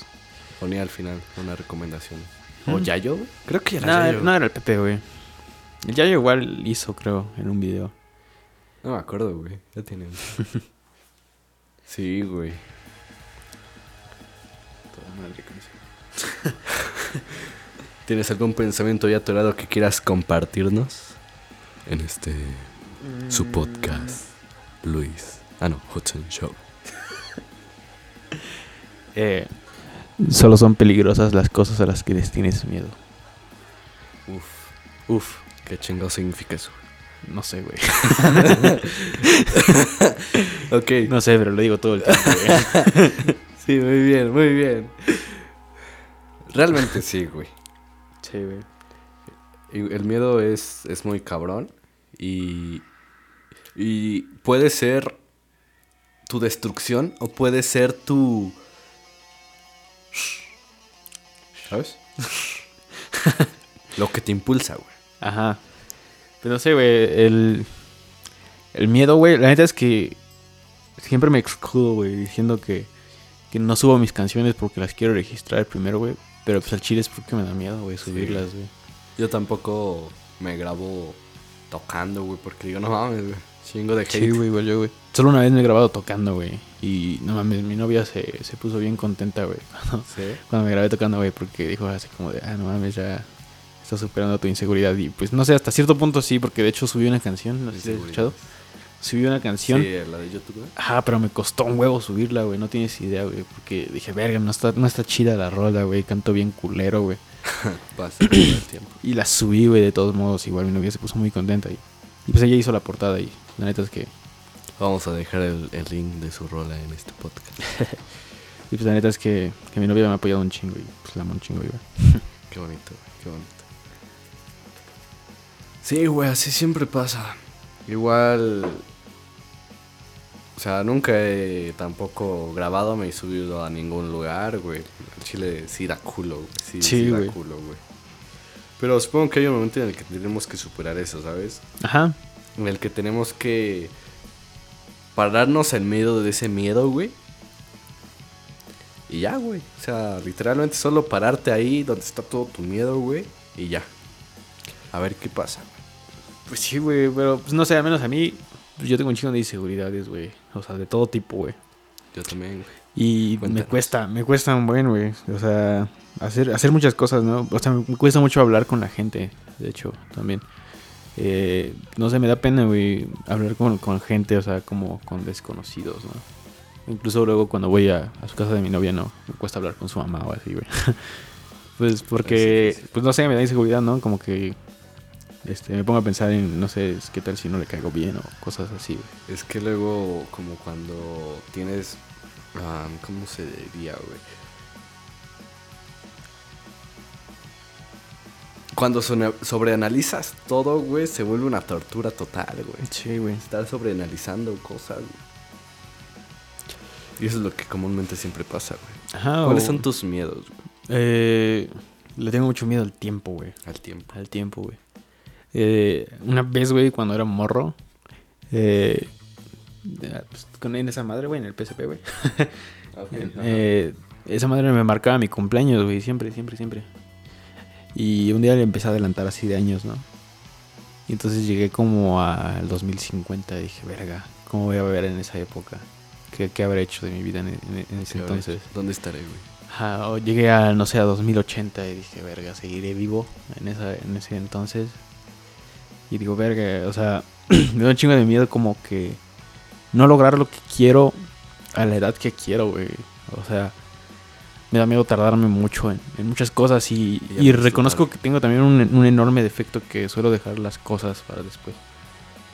ponía al final una recomendación. ¿O Yayo? Creo que era No, Yayo. no era el Pepe, güey. El Yayo igual hizo, creo, en un video. No me acuerdo, güey. Ya tiene. sí, güey. Toda madre eso. ¿Tienes algún pensamiento ya atorado que quieras compartirnos? En este... Su podcast. Luis. Ah, no, Hudson Show. Eh, solo son peligrosas las cosas a las que les tienes miedo. Uf. Uf. ¿Qué chingo significa eso? No sé, güey. ok. No sé, pero lo digo todo el tiempo, güey. Sí, muy bien, muy bien. Realmente sí, güey. Sí, güey. El miedo es, es muy cabrón y, y puede ser tu destrucción o puede ser tu... ¿Sabes? Lo que te impulsa, güey. Ajá. Pero no sé, güey. El, el miedo, güey. La neta es que siempre me excludo, güey. Diciendo que, que no subo mis canciones porque las quiero registrar primero, güey. Pero pues al chile es porque me da miedo, güey, subirlas, güey. Yo tampoco me grabo tocando, güey, porque digo, no mames, güey. Chingo de hate. Sí, güey, igual yo, güey. Solo una vez me he grabado tocando, güey. Y no mames, mi novia se, se puso bien contenta, güey. Cuando, Sí. cuando me grabé tocando, güey, porque dijo así como de, ah, no mames, ya estás superando tu inseguridad. Y pues no sé, hasta cierto punto sí, porque de hecho subí una canción, no sé si has escuchado. Subí una canción. Sí, la de YouTube, güey. Ajá, pero me costó un huevo subirla, güey. No tienes idea, güey. Porque dije, verga, no está, no está chida la rola, güey. Canto bien culero, güey. Pasa todo el tiempo. Y la subí, güey, de todos modos. Igual mi novia se puso muy contenta. Y, y pues ella hizo la portada y la neta es que... Vamos a dejar el, el link de su rola en este podcast. Y pues la neta es que, que mi novia me ha apoyado un chingo y pues la amo un chingo, güey. Qué bonito, güey, qué bonito. Sí, güey, así siempre pasa. Igual. O sea, nunca he tampoco grabado me he subido a ningún lugar, güey. Chile sí da culo, güey. Sí, Sí, sí da culo, güey. Pero supongo que hay un momento en el que tenemos que superar eso, ¿sabes? Ajá. En el que tenemos que pararnos en medio de ese miedo, güey. Y ya, güey. O sea, literalmente solo pararte ahí donde está todo tu miedo, güey. Y ya. A ver qué pasa. Pues sí, güey, pero pues no sé, al menos a mí... pues, yo tengo un chingo de inseguridades, güey. O sea, de todo tipo, güey. Yo también, güey. Y me cuesta, me cuesta un buen, güey. O sea, hacer, hacer muchas cosas, ¿no? O sea, me cuesta mucho hablar con la gente, de hecho, también. Eh, no sé, me da pena, güey, hablar con, con gente, o sea, como con desconocidos, ¿no? Incluso luego cuando voy a, a su casa de mi novia, no, me cuesta hablar con su mamá o así, güey. pues porque, sí, sí. pues no sé, me da inseguridad, ¿no? Como que este, me pongo a pensar en, no sé, qué tal si no le caigo bien o cosas así, güey. Es que luego, como cuando tienes. ah, ¿Cómo se diría, güey? Cuando sobreanalizas todo, güey, se vuelve una tortura total, güey. Sí, güey. Estar sobreanalizando cosas, güey. Y eso es lo que comúnmente siempre pasa, güey. Ajá, ¿Cuáles o- son tus miedos, güey? Eh, le tengo mucho miedo al tiempo, güey. Al tiempo. Al tiempo, güey. Eh, una vez, güey, cuando era morro, eh, pues, con en esa madre, güey, en el PSP, güey. Eh, esa madre me marcaba mi cumpleaños, güey, siempre, siempre, siempre. Y un día le empecé a adelantar así de años, ¿no? Y entonces llegué como al 2050 y dije, verga, ¿cómo voy a ver en esa época? ¿Qué, qué habré hecho de mi vida en, en- en ese ¿Qué habrá entonces? ¿Dónde estaré, güey? Ajá, o llegué a, no sé, a 2080 y dije, verga, seguiré vivo en, esa, en ese entonces. Y digo, verga, o sea, me da un chingo de miedo como que no lograr lo que quiero a la edad que quiero, güey. O sea, me da miedo tardarme mucho en, en muchas cosas y, Y reconozco que tengo también un, un enorme defecto que suelo dejar las cosas para después.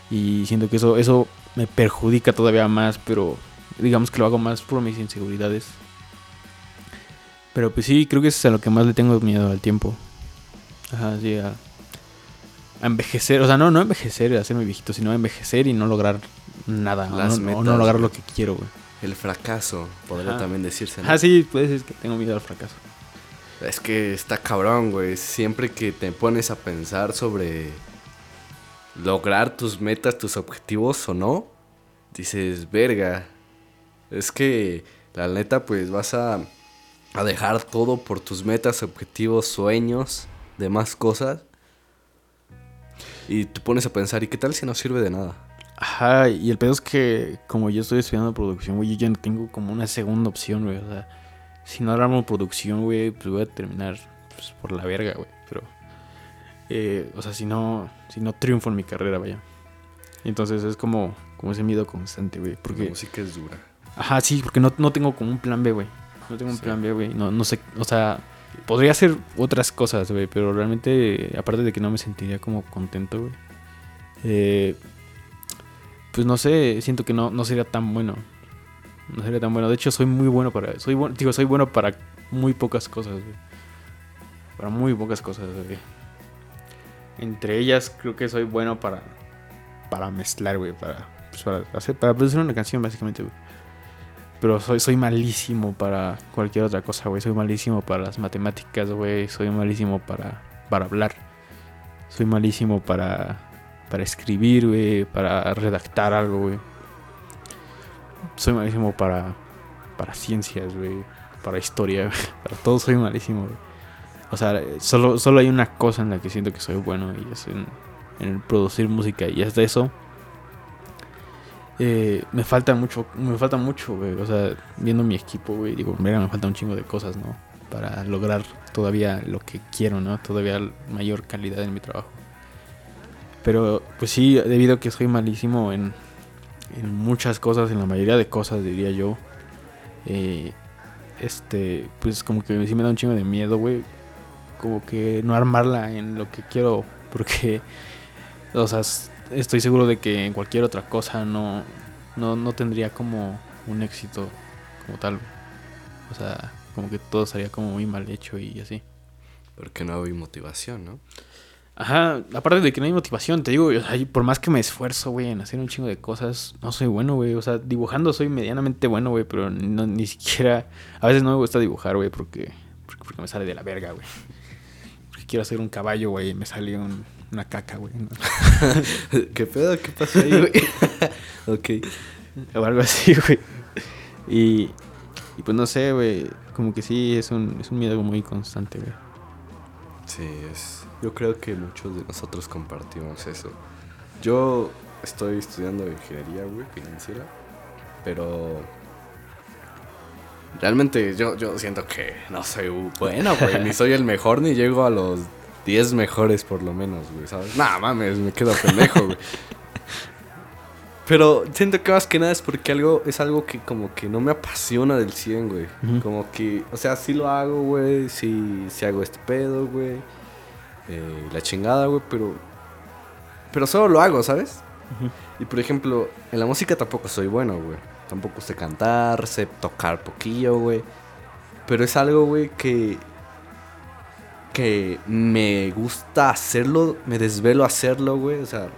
Y siento que eso, eso me perjudica todavía más, pero digamos que lo hago más por mis inseguridades. Pero pues sí, creo que eso es a lo que más le tengo miedo al tiempo. Ajá, sí, a, a envejecer. O sea, no, no envejecer, a hacerme viejito, sino envejecer y no lograr nada. o no, o no metas, lograr lo que quiero, güey. El fracaso, podría Ajá. también decirse. ¿no? Ah, sí, puede ser que tengo miedo al fracaso. Es que está cabrón, güey. Siempre que te pones a pensar sobre lograr tus metas, tus objetivos o no, dices, verga. Es que la neta, pues vas a, a dejar todo por tus metas, objetivos, sueños, demás cosas. Y te pones a pensar, ¿y qué tal si no sirve de nada? Ajá, y el pedo es que como yo estoy estudiando producción, güey, yo ya no tengo como una segunda opción, güey. O sea, si no armo producción, güey, pues voy a terminar pues, por la verga, güey. Pero, eh, o sea, si no, si no triunfo en mi carrera, vaya. Entonces es como, como ese miedo constante, güey. Porque, La música es dura. ajá, sí, porque no, no tengo como un plan B, güey. No tengo un Sí. plan B, güey. No, no sé, o sea, podría hacer otras cosas, güey. Pero realmente, aparte de que no me sentiría como contento, güey. eh, pues no sé, siento que no, no sería tan bueno. No sería tan bueno. De hecho, soy muy bueno para. Soy bueno, digo, soy bueno para muy pocas cosas, güey. Para muy pocas cosas, güey. Entre ellas, creo que soy bueno para. Para mezclar, güey. Para, pues, para hacer. Para producir una canción, básicamente, güey. Pero soy, soy malísimo para cualquier otra cosa, güey. Soy malísimo para las matemáticas, güey. Soy malísimo para, para hablar. Soy malísimo para, para escribir, güey. Para redactar algo, güey. Soy malísimo para, para ciencias, güey. Para historia, güey. Para todo soy malísimo, güey. O sea, solo, solo hay una cosa en la que siento que soy bueno y es en, en producir música. Y hasta eso eh, me falta mucho, me falta mucho, güey. O sea, viendo mi equipo, güey, digo, mira, me falta un chingo de cosas, ¿no? Para lograr todavía lo que quiero, ¿no? Todavía mayor calidad en mi trabajo. Pero, pues sí, debido a que soy malísimo en, en muchas cosas, en la mayoría de cosas, diría yo. eh, este, pues como que sí me da un chingo de miedo, güey. Como que no armarla en lo que quiero, porque, o sea, estoy seguro de que en cualquier otra cosa no, no, no tendría como un éxito como tal. O sea, como que todo estaría como muy mal hecho y así. Porque no hay motivación, ¿no? Ajá, aparte de que no hay motivación, te digo, o sea, y por más que me esfuerzo, güey, en hacer un chingo de cosas, no soy bueno, güey. O sea, dibujando soy medianamente bueno, güey, pero no, ni siquiera... A veces no me gusta dibujar, güey, porque, porque, porque me sale de la verga, güey. Porque quiero hacer un caballo, güey, y me sale un- una caca, güey. ¿no? ¿Qué pedo? ¿Qué pasó ahí, güey? ok. O algo así, güey. Y, y pues no sé, güey, como que sí, es un, es un miedo muy constante, güey. Sí, es. Yo creo que muchos de nosotros compartimos eso. Yo estoy estudiando ingeniería, güey, financiera. Pero. Realmente yo, yo siento que no soy bueno, güey. ni soy el mejor, ni llego a los 10 mejores por lo menos, güey, ¿sabes? Nah, mames, me quedo pendejo, güey. Pero siento que más que nada es porque algo es algo que como que no me apasiona del 100, güey. Como que, o sea, sí lo hago, güey. Sí, sí hago este pedo, güey. eh, la chingada, güey, pero... Pero solo lo hago, ¿sabes? Y por ejemplo, en la música tampoco soy bueno, güey. Tampoco sé cantar, sé tocar poquillo, güey. Pero es algo, güey, que... Que me gusta hacerlo, me desvelo hacerlo, güey. O sea,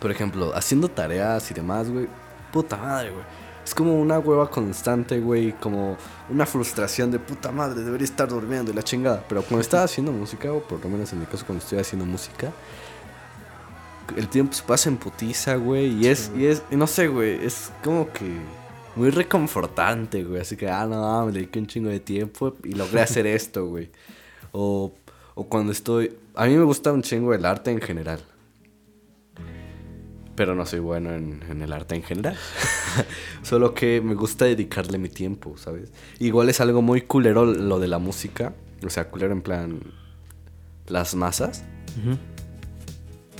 por ejemplo, haciendo tareas y demás, güey. Puta madre, güey. Es como una hueva constante, güey. Como una frustración de puta madre, debería estar durmiendo y la chingada. Pero cuando estaba haciendo música, o por lo menos en mi caso cuando estoy haciendo música, el tiempo se pasa en putiza, güey. Y es, y es, y no sé, güey. Es como que muy reconfortante, güey. Así que, ah, no, me dediqué un chingo de tiempo y logré hacer esto, güey. O, o cuando estoy. A mí me gusta un chingo el arte en general. Pero no soy bueno en, en el arte en general. Solo que me gusta dedicarle mi tiempo, ¿sabes? Igual es algo muy culero lo de la música. O sea, culero en plan. Las masas.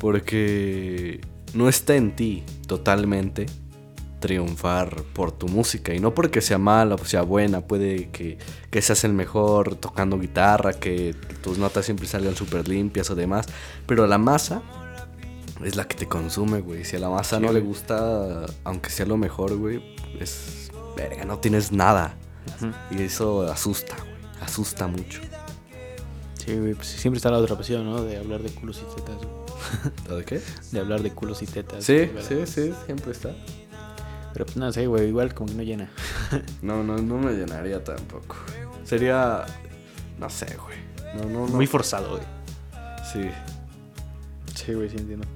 Porque no está en ti totalmente triunfar por tu música. Y no porque sea mala o sea buena. Puede que, que seas el mejor tocando guitarra, que tus notas siempre salgan súper limpias o demás. Pero la masa es la que te consume, güey. Si a la masa Sí, no le gusta, aunque sea lo mejor, güey, es... Verga, no tienes nada. Y eso asusta, güey. Asusta mucho. Sí, güey, pues siempre está la otra opción, ¿no? De hablar de culos y tetas, güey. ¿Lo de qué? De hablar de culos y tetas. Sí, sí, sí, siempre está. Pero pues no sé, güey, igual como que no llena. No, no, no me llenaría tampoco. Sería. No sé, güey. No, no, no. Muy forzado, güey. Sí, Sí, güey, sí entiendo.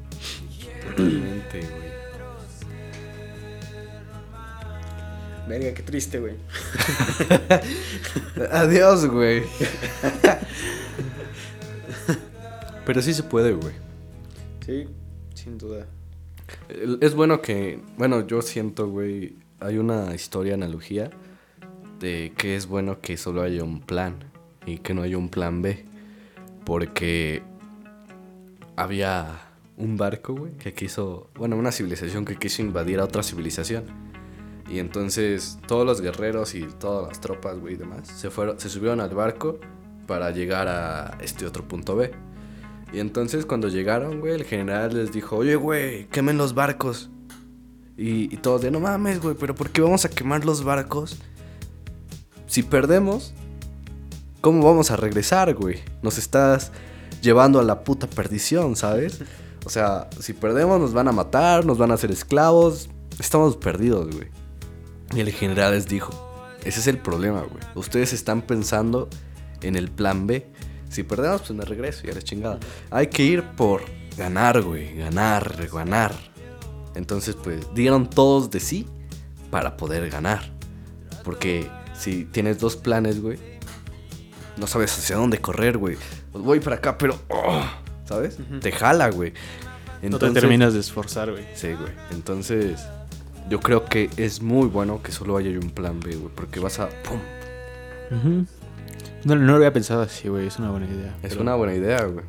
totalmente, güey. Verga, qué triste, güey. Adiós, güey. Pero sí se puede, güey. Sí, sin duda. Es bueno que. Bueno, yo siento, güey. Hay una historia, analogía. De que es bueno que solo haya un plan. Y que no haya un plan B. Porque. Había un barco, güey, que quiso, bueno, una civilización que quiso invadir a otra civilización. Y entonces todos los guerreros y todas las tropas, güey, y demás, se, fueron, se subieron al barco para llegar a este otro punto B. Y entonces cuando llegaron, güey, el general les dijo, oye, güey, quemen los barcos. Y, y todos de, no mames, güey, pero ¿por qué vamos a quemar los barcos? Si perdemos, ¿cómo vamos a regresar, güey? Nos estás llevando a la puta perdición, ¿sabes? O sea, si perdemos nos van a matar, nos van a hacer esclavos. Estamos perdidos, güey. Y el general les dijo, ese es el problema, güey. Ustedes están pensando en el plan B. Si perdemos, pues me regreso y a la chingada. Hay que ir por ganar, güey. Ganar, ganar. Entonces, pues, dieron todos de sí para poder ganar. Porque si tienes dos planes, güey, no sabes hacia dónde correr, güey. Pues voy para acá, pero... oh, ¿Sabes? Te jala, güey. no te terminas de esforzar, güey. Sí, güey. Entonces, yo creo que es muy bueno que solo haya un plan B, güey. Porque vas a... ¡Pum! Ujú. No, no lo había pensado así, güey. Es una buena idea. Es pero una buena idea, güey.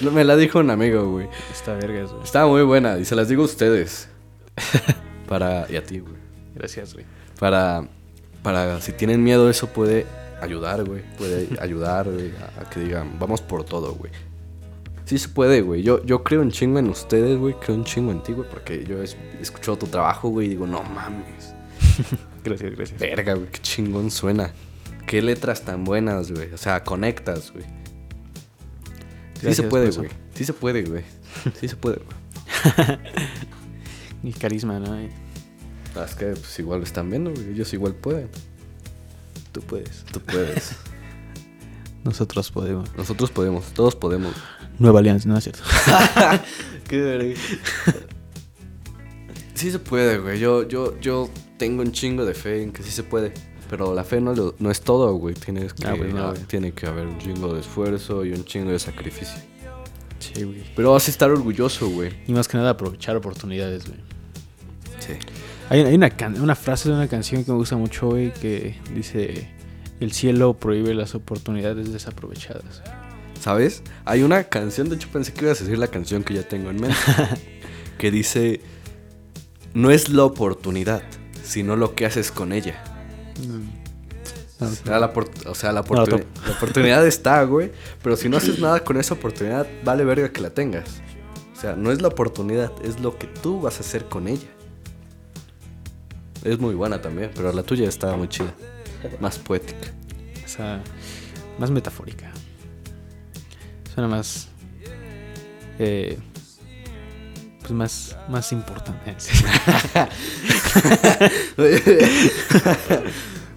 Me la dijo un amigo, güey. Está vergas, güey. Estaba muy buena y se las digo a ustedes. Para... Y a ti, güey. Gracias, güey. Para... Para... Si tienen miedo, eso puede ayudar, güey. Puede ayudar, güey, a, a que digan, vamos por todo, güey. Sí se puede, güey. Yo, yo creo un chingo en ustedes, güey. Creo un chingo en ti, güey. Porque yo he escuchado tu trabajo, güey. Y digo, no mames. Gracias, gracias. Verga, güey. Qué chingón suena. Qué letras tan buenas, güey. O sea, conectas, güey. Sí se puede, güey. Sí se puede, güey. Sí se puede, güey. Y carisma, ¿no? Ah, Es que pues igual lo están viendo, güey. Ellos igual pueden. Tú puedes. Tú puedes. Nosotros podemos. Nosotros podemos. Todos podemos. Nueva Alianza, ¿no es cierto? Qué verga. Sí se puede, güey. Yo, yo, yo tengo un chingo de fe en que sí se puede. Pero la fe no, lo- no es todo, güey. Tienes que, Ah, pues no, güey. tiene que haber un chingo de esfuerzo y un chingo de sacrificio. Sí, güey. Pero vas a estar orgulloso, güey. Y más que nada aprovechar oportunidades, güey. Sí. Hay, hay una, can- una frase de una canción que me gusta mucho, güey, que dice: El cielo prohíbe las oportunidades desaprovechadas. ¿Sabes? Hay una canción, de hecho pensé que ibas a decir la canción que ya tengo en mente. que dice: No es la oportunidad, sino lo que haces con ella. O sea, la, por- o sea, la, No, oportuni- top. la oportunidad está, güey. Pero si no haces nada con esa oportunidad, vale verga que la tengas. O sea, no es la oportunidad, es lo que tú vas a hacer con ella. Es muy buena también, pero la tuya está muy chida. Más poética. O sea, más metafórica. Suena más. Eh, pues más, más importante.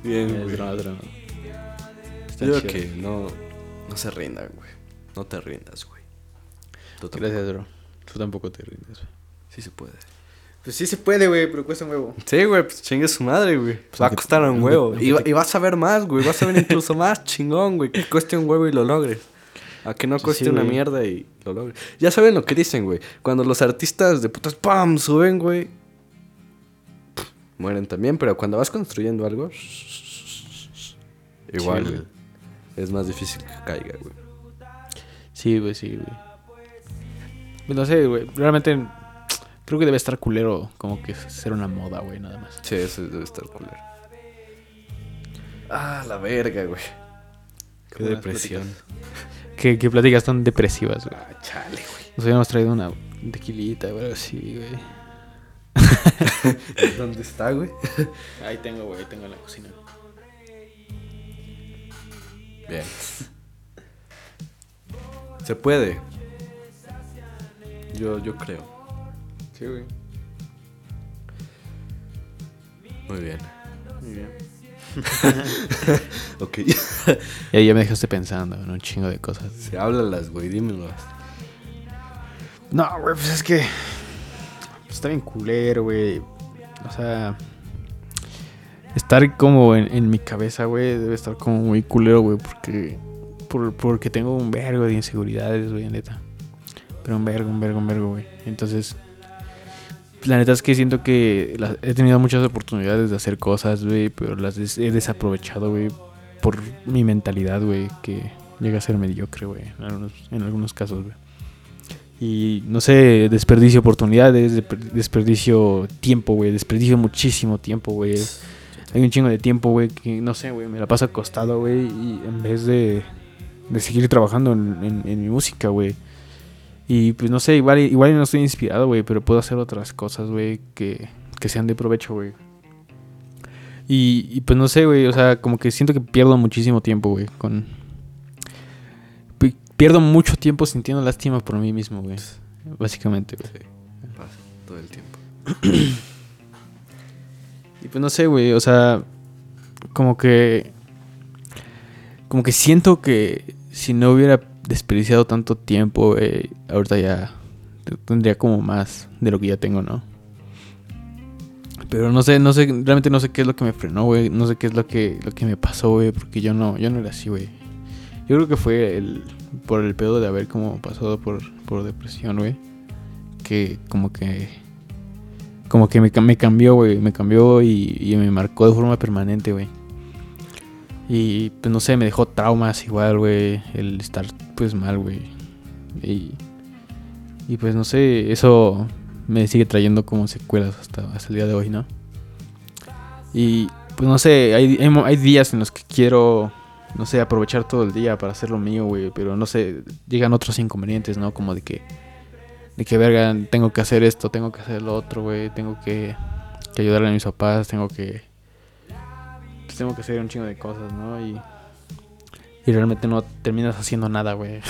Bien, Es güey. es. Está Yo creo chido. que no, no se rindan, güey. No te rindas, güey. Tú tampoco. Gracias, bro. Tú tampoco te rindes, güey. Sí se puede. Pues sí se puede, güey, pero cuesta un huevo. Sí, güey, pues chingue su madre, güey. Pues va a costar un huevo. Y, y vas a ver más, güey. Vas a ver incluso más chingón, güey. Que cueste un huevo y lo logres. A que no cueste sí, una mierda y lo logres. Ya saben lo que dicen, güey. Cuando los artistas de putas, ¡pam! suben, güey. Mueren también, pero cuando vas construyendo algo, igual, Sí, güey. Es más difícil que caiga, güey. Sí, güey, sí, güey. Pues no sé, güey. Realmente creo que debe estar culero como que ser una moda, güey, nada más. Sí, eso debe estar culero. Ah, la verga, güey. Qué depresión. ¿Qué, qué pláticas tan depresivas, güey? Ah, chale, güey. Nos habíamos traído una tequilita, güey, así, güey. ¿Dónde está, güey? Ahí tengo, güey, ahí tengo en la cocina. Bien. Se puede. Yo, yo creo. Sí, güey. Muy bien. Muy bien. Ok. Y ahí ya me dejaste pensando en un chingo de cosas. Sí, háblalas, güey, dímelas. No, güey, pues es que. pues está bien culero, güey. O sea. Estar como en, en mi cabeza, güey, debe estar como muy culero, güey, porque. Por, porque tengo un vergo de inseguridades, güey, neta. Pero un vergo, un vergo, un vergo, güey. Entonces. La neta es que siento que he tenido muchas oportunidades de hacer cosas, güey, pero las he desaprovechado, güey, por mi mentalidad, güey, que llega a ser mediocre, güey, en algunos, en algunos casos, güey. Y no sé, desperdicio oportunidades, desperdicio tiempo, güey. Desperdicio muchísimo tiempo, güey. Hay un chingo de tiempo, güey, que no sé, güey, me la paso acostado, güey. Y en vez de, de seguir trabajando en, mi música, güey. Y pues no sé, igual, igual no estoy inspirado, güey, pero puedo hacer otras cosas, güey, que, que sean de provecho, güey. Y, y, pues no sé, güey, o sea, como que siento que pierdo muchísimo tiempo, güey, con, pierdo mucho tiempo sintiendo lástima por mí mismo, güey. Básicamente, güey. pasa todo el tiempo. y pues no sé, güey, o sea, como que como que siento que si no hubiera desperdiciado tanto tiempo, ahorita ya tendría como más de lo que ya tengo, ¿no? Pero no sé, no sé, realmente no sé qué es lo que me frenó, güey. No sé qué es lo que, lo que me pasó, güey. Porque yo no, yo no era así, güey. Yo creo que fue el, por el pedo de haber como pasado por, por depresión, güey. Que como que... Como que me, me cambió, güey. Me cambió y, y, me marcó de forma permanente, güey. Y pues no sé, me dejó traumas igual, güey. El estar pues mal, güey. Y, y pues no sé, eso me sigue trayendo como secuelas hasta, hasta el día de hoy, ¿no? Y pues no sé, hay, hay, días en los que quiero no sé, aprovechar todo el día para hacer lo mío, güey. Pero no sé, llegan otros inconvenientes, ¿no? Como de que, de que, verga, tengo que hacer esto, tengo que hacer lo otro, güey. Tengo que, que ayudarle a mis papás, tengo que, pues, tengo que hacer un chingo de cosas, ¿no? Y, y realmente no terminas haciendo nada, güey.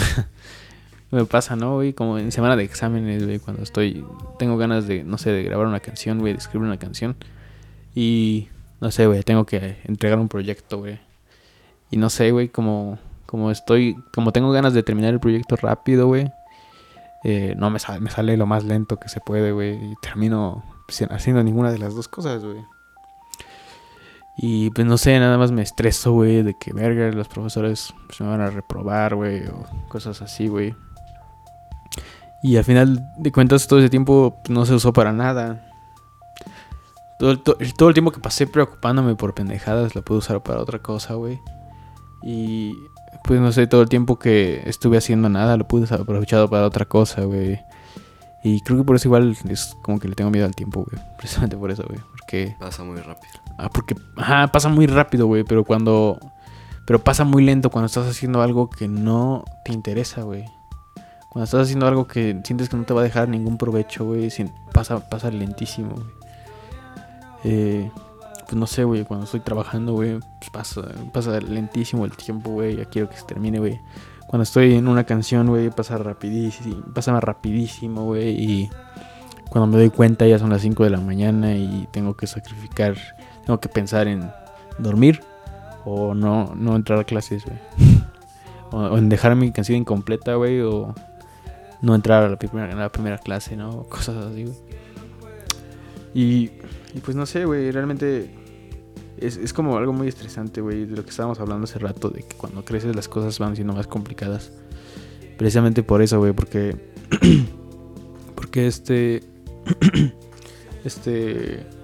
Me pasa, ¿no, güey? Como en semana de exámenes, güey, cuando estoy, tengo ganas de, no sé, de grabar una canción, güey, de escribir una canción. Y, no sé, güey, tengo que entregar un proyecto, güey y no sé, güey, como, como estoy, como tengo ganas de terminar el proyecto rápido, güey. Eh, no me sale, me sale lo más lento que se puede, güey. Y termino haciendo ninguna de las dos cosas, güey. Y pues no sé, nada más me estreso, güey, de que verga, los profesores se me van a reprobar, güey, o cosas así, güey. Y al final de cuentas todo ese tiempo no se usó para nada. Todo el, todo el tiempo que pasé preocupándome por pendejadas lo pude usar para otra cosa, güey. Y pues no sé, todo el tiempo que estuve haciendo nada lo pude haber aprovechado para otra cosa, güey. Y creo que por eso igual es como que le tengo miedo al tiempo, güey. Precisamente por eso, güey. Porque... Pasa muy rápido. Ah, porque... Ajá, pasa muy rápido, güey. Pero cuando... Pero pasa muy lento cuando estás haciendo algo que no te interesa, güey. Cuando estás haciendo algo que sientes que no te va a dejar ningún provecho, güey. Pasa, pasa lentísimo, güey. Eh, pues no sé, güey, cuando estoy trabajando, güey, pues pasa, pasa lentísimo el tiempo, güey, ya quiero que se termine, güey. Cuando estoy en una canción, güey, pasa rapidísimo, pasa rapidísimo, güey, y cuando me doy cuenta ya son las 5 de la mañana y tengo que sacrificar, tengo que pensar en dormir o no, no entrar a clases, güey. o, en dejar mi canción incompleta, güey, o no entrar a la primera, clase, ¿no? Cosas así, güey. Y, y pues no sé, güey, realmente es, como algo muy estresante, güey, de lo que estábamos hablando hace rato, de que cuando creces las cosas van siendo más complicadas. Precisamente por eso, güey, porque... porque este... este...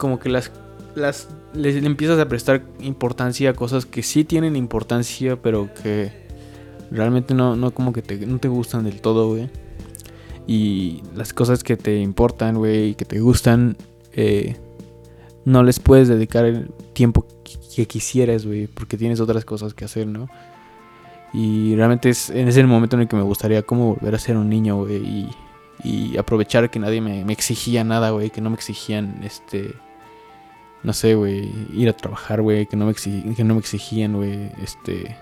Como que las... las le, empiezas a prestar importancia a cosas que sí tienen importancia, pero que realmente no, no como que te, no te gustan del todo, güey. Y las cosas que te importan, güey, que te gustan, eh, no les puedes dedicar el tiempo que quisieras, güey, porque tienes otras cosas que hacer, ¿no? Y realmente es en ese momento en el que me gustaría como volver a ser un niño, güey, y, y, aprovechar que nadie me, exigía nada, güey, que no me exigían, este, no sé, güey, ir a trabajar, güey, que, no me que no me exigían, güey, este,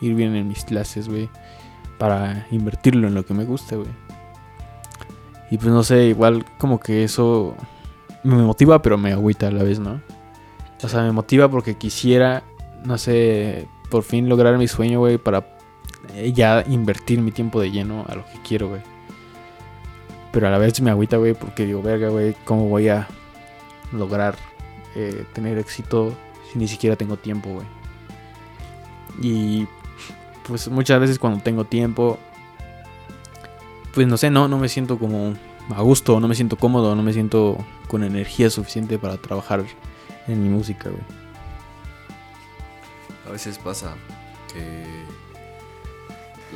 ir bien en mis clases, güey, para invertirlo en lo que me gusta, güey. Y pues no sé, igual como que eso me motiva, pero me agüita a la vez, ¿no? O sea, me motiva porque quisiera, no sé, por fin lograr mi sueño, güey, para eh, ya invertir mi tiempo de lleno a lo que quiero, güey. Pero a la vez me agüita, güey, porque digo, verga, güey, ¿cómo voy a lograr eh, tener éxito si ni siquiera tengo tiempo, güey? Y pues muchas veces cuando tengo tiempo, pues no sé, no, no me siento como a gusto, no me siento cómodo, no me siento con energía suficiente para trabajar en mi música, güey. A veces pasa que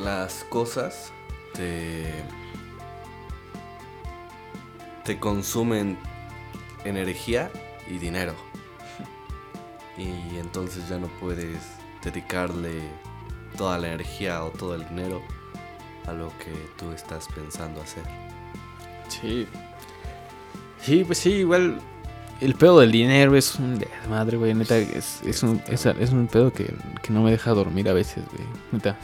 las cosas te, te consumen energía y dinero. Y entonces ya no puedes dedicarle toda la energía o todo el dinero a lo que tú estás pensando hacer. Sí. Sí, pues sí, igual el pedo del dinero es un madre, güey. Neta, es, es, un, es, es un pedo que, que, no me deja dormir a veces, güey. Neta.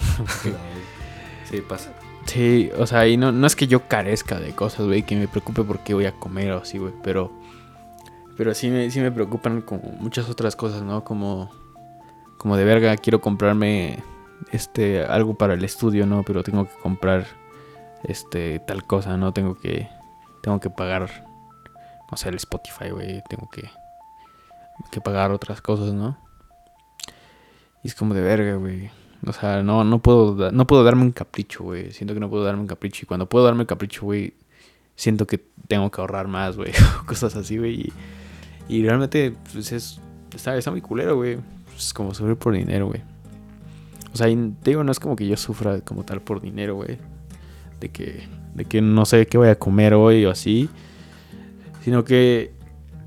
sí, pasa. Sí, o sea, y no, no es que yo carezca de cosas, güey, que me preocupe por qué voy a comer o así, güey. Pero, pero sí me, sí me preocupan como muchas otras cosas, ¿no? Como, como de verga, quiero comprarme este algo para el estudio, ¿no? Pero tengo que comprar este tal cosa, ¿no? Tengo que tengo que pagar no sé, el Spotify, güey, tengo que que pagar otras cosas, ¿no? Y es como de verga, güey. O sea, no, no puedo no puedo darme un capricho, güey. Siento que no puedo darme un capricho y cuando puedo darme el capricho, güey, siento que tengo que ahorrar más, güey, cosas así, güey. Y, y, realmente pues es está, está muy culero, güey. Es como sufrir por dinero, güey. O sea, te digo, no es como que yo sufra como tal por dinero, güey. De que, de que no sé qué voy a comer hoy o así. Sino que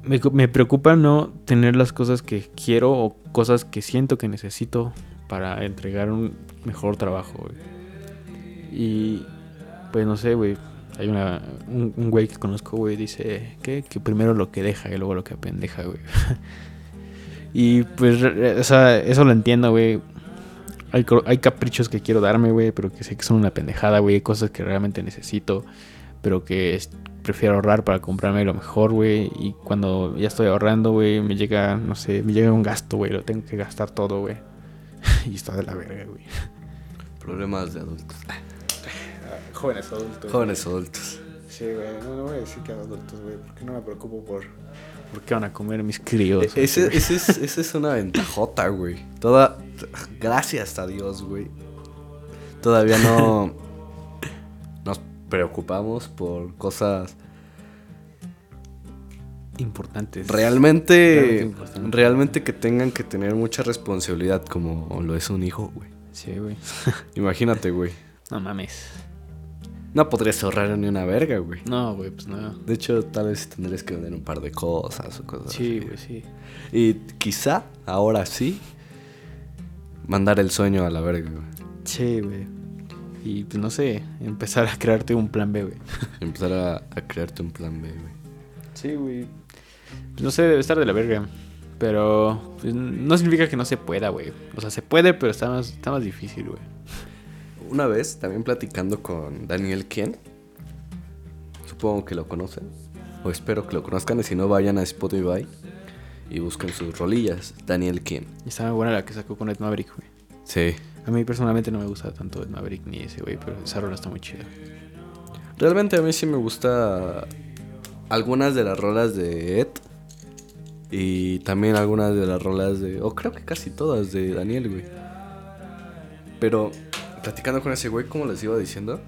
me, me preocupa no tener las cosas que quiero o cosas que siento que necesito para entregar un mejor trabajo, güey. Y pues no sé, güey. Hay una, un, güey que conozco, güey, dice que, que primero lo que deja y luego lo que apendeja, güey. y pues, o sea, eso lo entiendo, güey. Hay, hay, caprichos que quiero darme, güey, pero que sé que son una pendejada, güey. Hay cosas que realmente necesito, pero que es, prefiero ahorrar para comprarme lo mejor, güey. Y cuando ya estoy ahorrando, güey, me llega, no sé, me llega un gasto, güey. Lo tengo que gastar todo, güey. y está de la verga, güey. Problemas de adultos. Jóvenes adultos. Jóvenes adultos. Sí, güey. No, no voy a decir que adultos, güey, porque no me preocupo por por qué van a comer mis críos. Ese, ese, es, ese es una ventajota, güey. Toda. Gracias a Dios, güey. Todavía no. Nos preocupamos por cosas. Importantes. Realmente. Realmente que tengan que tener mucha responsabilidad, como lo es un hijo, güey. Sí, güey. Imagínate, güey. No mames. No podrías ahorrar ni una verga, güey. No, güey, pues no. De hecho, tal vez tendrías que vender un par de cosas o cosas sí, güey, sí. Y quizá, ahora sí, mandar el sueño a la verga, güey. Sí, güey. Y pues no sé, empezar a crearte un plan B, güey. empezar a, a, crearte un plan B, güey. Sí, güey. Pues no sé, debe estar de la verga. Pero pues, no significa que no se pueda, güey. O sea, se puede, pero está más, está más difícil, güey una vez, también platicando con Daniel Kien, supongo que lo conocen, o espero que lo conozcan, y si no vayan a Spotify y busquen sus rolillas, Daniel Kien. Y estaba buena la que sacó con Ed Maverick, güey. Sí. A mí personalmente no me gusta tanto Ed Maverick ni ese, güey, pero esa rola está muy chida. Realmente a mí sí me gusta algunas de las rolas de Ed. Y también algunas de las rolas de... O creo que casi todas de Daniel, güey. Pero platicando con ese güey, como les iba diciendo,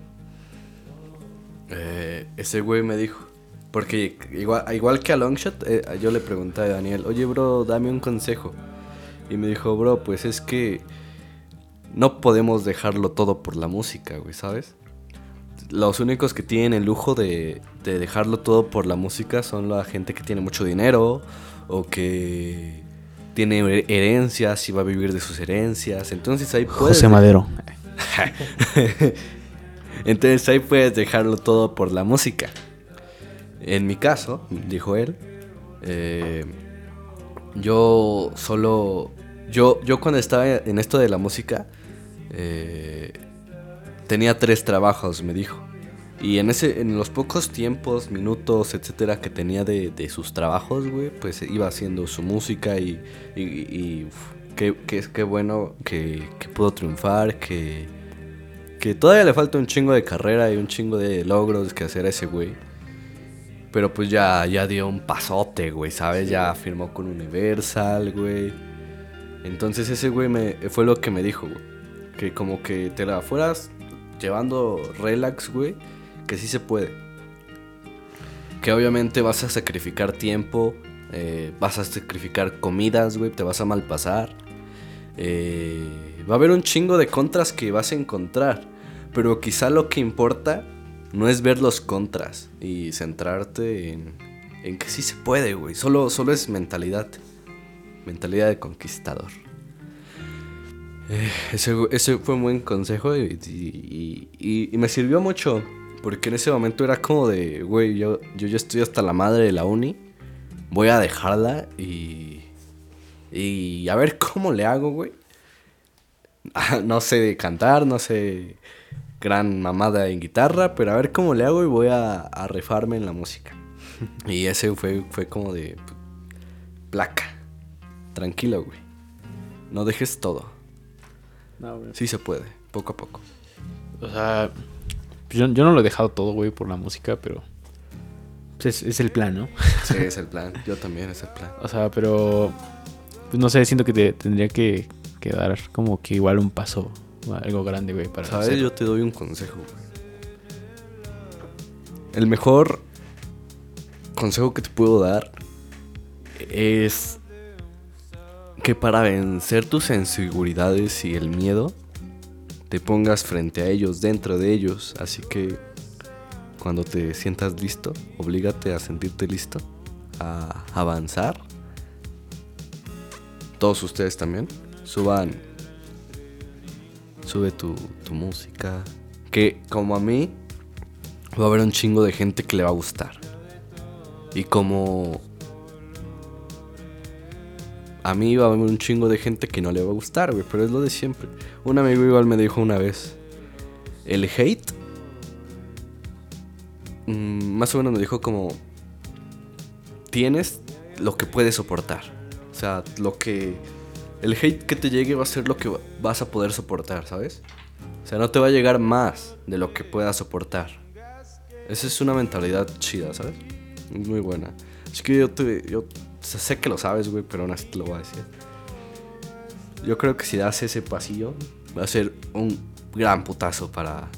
eh, ese güey me dijo, porque igual, igual que a Longshot, eh, yo le pregunté a Daniel, oye bro, dame un consejo. Y me dijo, bro, pues es que no podemos dejarlo todo por la música, güey, ¿sabes? Los únicos que tienen el lujo de, de dejarlo todo por la música son la gente que tiene mucho dinero o que tiene herencias y va a vivir de sus herencias. Entonces ahí puedes... José Madero. Entonces ahí puedes dejarlo todo por la música. En mi caso, dijo él, eh, yo solo, yo, yo cuando estaba en esto de la música, eh, tenía tres trabajos, me dijo. Y en ese, en los pocos tiempos, minutos, etcétera, que tenía de, sus trabajos, güey, pues iba haciendo su música y, y, qué, qué, qué bueno que, que, pudo triunfar, que, que todavía le falta un chingo de carrera y un chingo de logros que hacer a ese güey. Pero pues ya, ya dio un pasote, güey, ¿sabes? Ya firmó con Universal, güey. Entonces ese güey me, fue lo que me dijo, güey. Que como que te la fueras llevando relax, güey. Que sí se puede. Que obviamente vas a sacrificar tiempo. Eh, vas a sacrificar comidas, güey. Te vas a malpasar. Eh, va a haber un chingo de contras que vas a encontrar. Pero quizá lo que importa no es ver los contras y centrarte en, en que sí se puede, güey. Solo, solo es mentalidad. Mentalidad de conquistador. Eh, ese, ese, fue un buen consejo y, me sirvió mucho. Porque en ese momento era como de, güey, yo, yo ya estoy hasta la madre de la uni. Voy a dejarla y. Y a ver cómo le hago, güey. no sé cantar, no sé gran mamada en guitarra, pero a ver cómo le hago y voy a, a refarme en la música. y ese fue, fue como de placa. Tranquilo, güey. No dejes todo. No, güey. Sí se puede, poco a poco. O sea, yo, yo no lo he dejado todo, güey, por la música, pero pues es, es, el plan, ¿no? Sí, es el plan. Yo también es el plan. O sea, pero pues no sé, siento que te, tendría que, que, dar como que igual un paso, algo grande, güey, para ¿Sabes? Yo te doy un consejo, güey. El mejor consejo que te puedo dar es que para vencer tus inseguridades y el miedo, te pongas frente a ellos, dentro de ellos. Así que cuando te sientas listo, oblígate a sentirte listo, a avanzar. Todos ustedes también, suban, sube tu, tu música. Que como a mí, va a haber un chingo de gente que le va a gustar. Y como a mí va a haber un chingo de gente que no le va a gustar, güey, pero es lo de siempre. Un amigo igual me dijo una vez, el hate, mmm, más o menos me dijo como, tienes lo que puedes soportar. O sea, lo que... El hate que te llegue va a ser lo que vas a poder soportar, ¿sabes? O sea, no te va a llegar más de lo que puedas soportar. Esa es una mentalidad chida, ¿sabes? Muy buena. Así que yo te... Yo sé que lo sabes, güey, pero aún así te lo voy a decir. Yo creo que si das ese pasillo, va a ser un gran putazo para,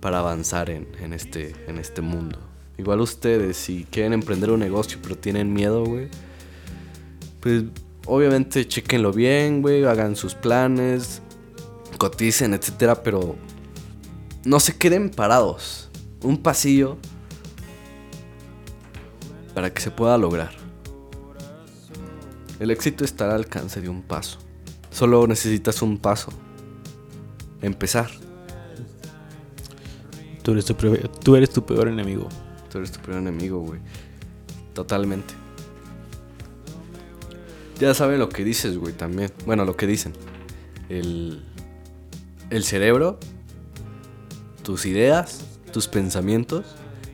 para avanzar en, en, este, en este mundo. Igual ustedes, si quieren emprender un negocio pero tienen miedo, güey, pues obviamente chequenlo bien, güey, hagan sus planes, coticen, etcétera, pero no se queden parados. Un pasillo para que se pueda lograr. El éxito estará al alcance de un paso. Solo necesitas un paso. Empezar. Tú eres tu, tú eres tu peor enemigo. Tú eres tu peor enemigo, güey. Totalmente. Ya saben lo que dices, güey, también. Bueno, lo que dicen. El, el cerebro, tus ideas, tus pensamientos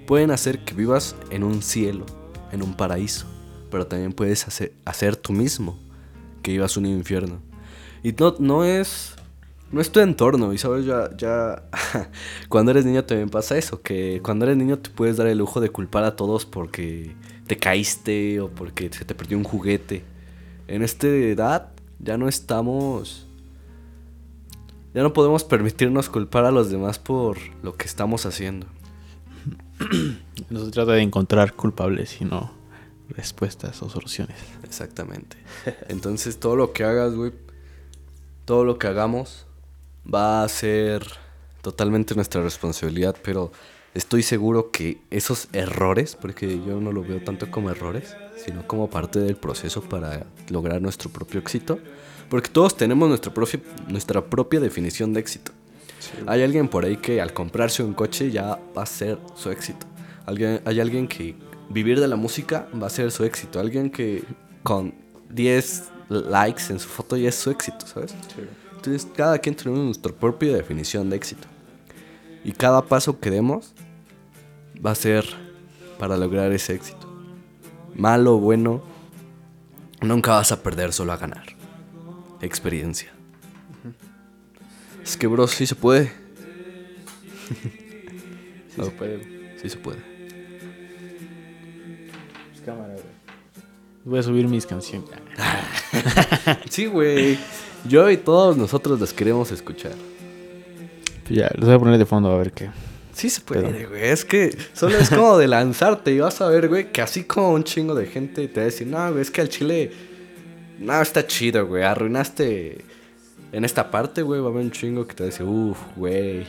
pueden hacer que vivas en un cielo, en un paraíso pero también puedes hacer, hacer tú mismo que vivas un infierno. Y no, no es. No es tu entorno, y sabes, ya, ya. cuando eres niño también pasa eso, que cuando eres niño te puedes dar el lujo de culpar a todos porque te caíste o porque se te perdió un juguete. En esta edad ya no estamos. Ya no podemos permitirnos culpar a los demás por lo que estamos haciendo. No se trata de encontrar culpables, sino respuestas o soluciones. Exactamente. Entonces todo lo que hagas, güey, todo lo que hagamos va a ser totalmente nuestra responsabilidad, pero estoy seguro que esos errores, porque yo no lo veo tanto como errores, sino como parte del proceso para lograr nuestro propio éxito, porque todos tenemos nuestra propia, nuestra propia definición de éxito. Sí. Hay alguien por ahí que al comprarse un coche ya va a ser su éxito. Alguien, hay alguien que vivir de la música va a ser su éxito. Alguien que con 10 likes en su foto ya es su éxito, ¿sabes? Sí. Entonces, cada quien tenemos nuestra propia definición de éxito. Y cada paso que demos va a ser para lograr ese éxito. Malo o bueno, nunca vas a perder, solo a ganar. Experiencia. Uh -huh. Es que, bro, sí se puede. sí no, se puede. Sí se puede cámara, güey. Voy a subir mis canciones. sí, güey. Yo y todos nosotros las queremos escuchar. Ya, los voy a poner de fondo a ver qué. Sí se puede, güey. Es que solo es como de lanzarte y vas a ver, güey, que así como un chingo de gente te va a decir, no, güey, es que al chile, no, está chido, güey. Arruinaste en esta parte, güey. Va a haber un chingo que te va a decir, uff, güey.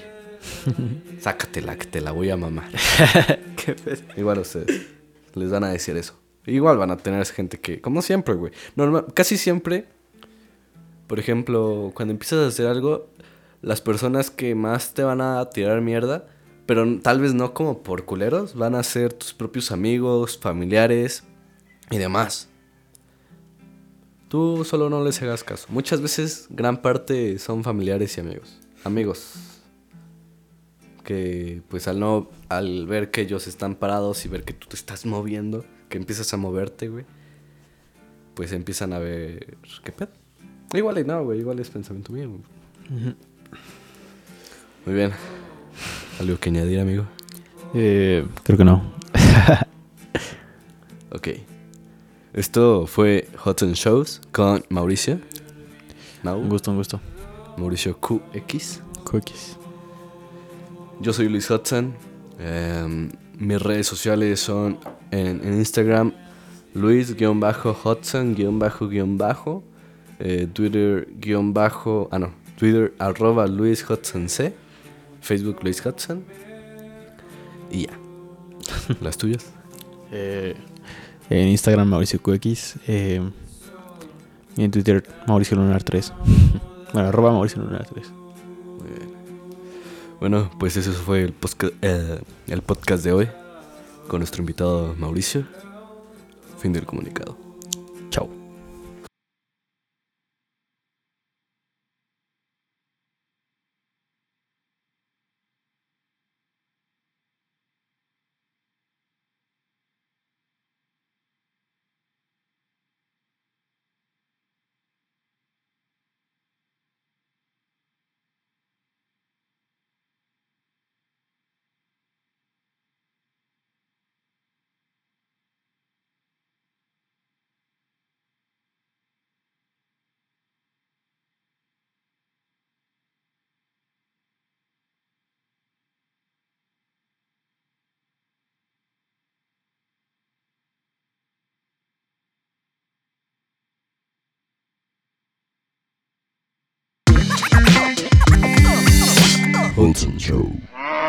Sácatela, que te la voy a mamar. Qué. Igual ustedes. Les van a decir eso. Igual van a tener gente que, como siempre, güey. Normal, casi siempre, por ejemplo, cuando empiezas a hacer algo, las personas que más te van a tirar mierda, pero tal vez no como por culeros, van a ser tus propios amigos, familiares y demás. Tú solo no les hagas caso. Muchas veces, gran parte son familiares y amigos. Amigos. Que pues al no, al ver que ellos están parados y ver que tú te estás moviendo, que empiezas a moverte, güey, pues empiezan a ver qué pedo. Igual y no, güey, igual es pensamiento mío. güey. Muy bien. ¿Algo que añadir, amigo? Eh, creo que no. Ok. Esto fue and Shows con Mauricio. Mau. Un gusto, un gusto. Mauricio QX. Cookies. Yo soy Luis Hudson. Em, mis redes sociales son en, en Instagram Luis-Hudson-Bajo. eh, Twitter. Ah, no. Twitter arroba Luis Hudson C. Facebook Luis Hudson. Y ya. Las tuyas. Eh, en Instagram Mauricio QX. eh, y en Twitter Mauricio Lunar 3. bueno, arroba Mauricio Lunar 3. Muy bien. Bueno, pues eso fue el, eh, el podcast de hoy con nuestro invitado Mauricio. Fin del comunicado. Hudson Show.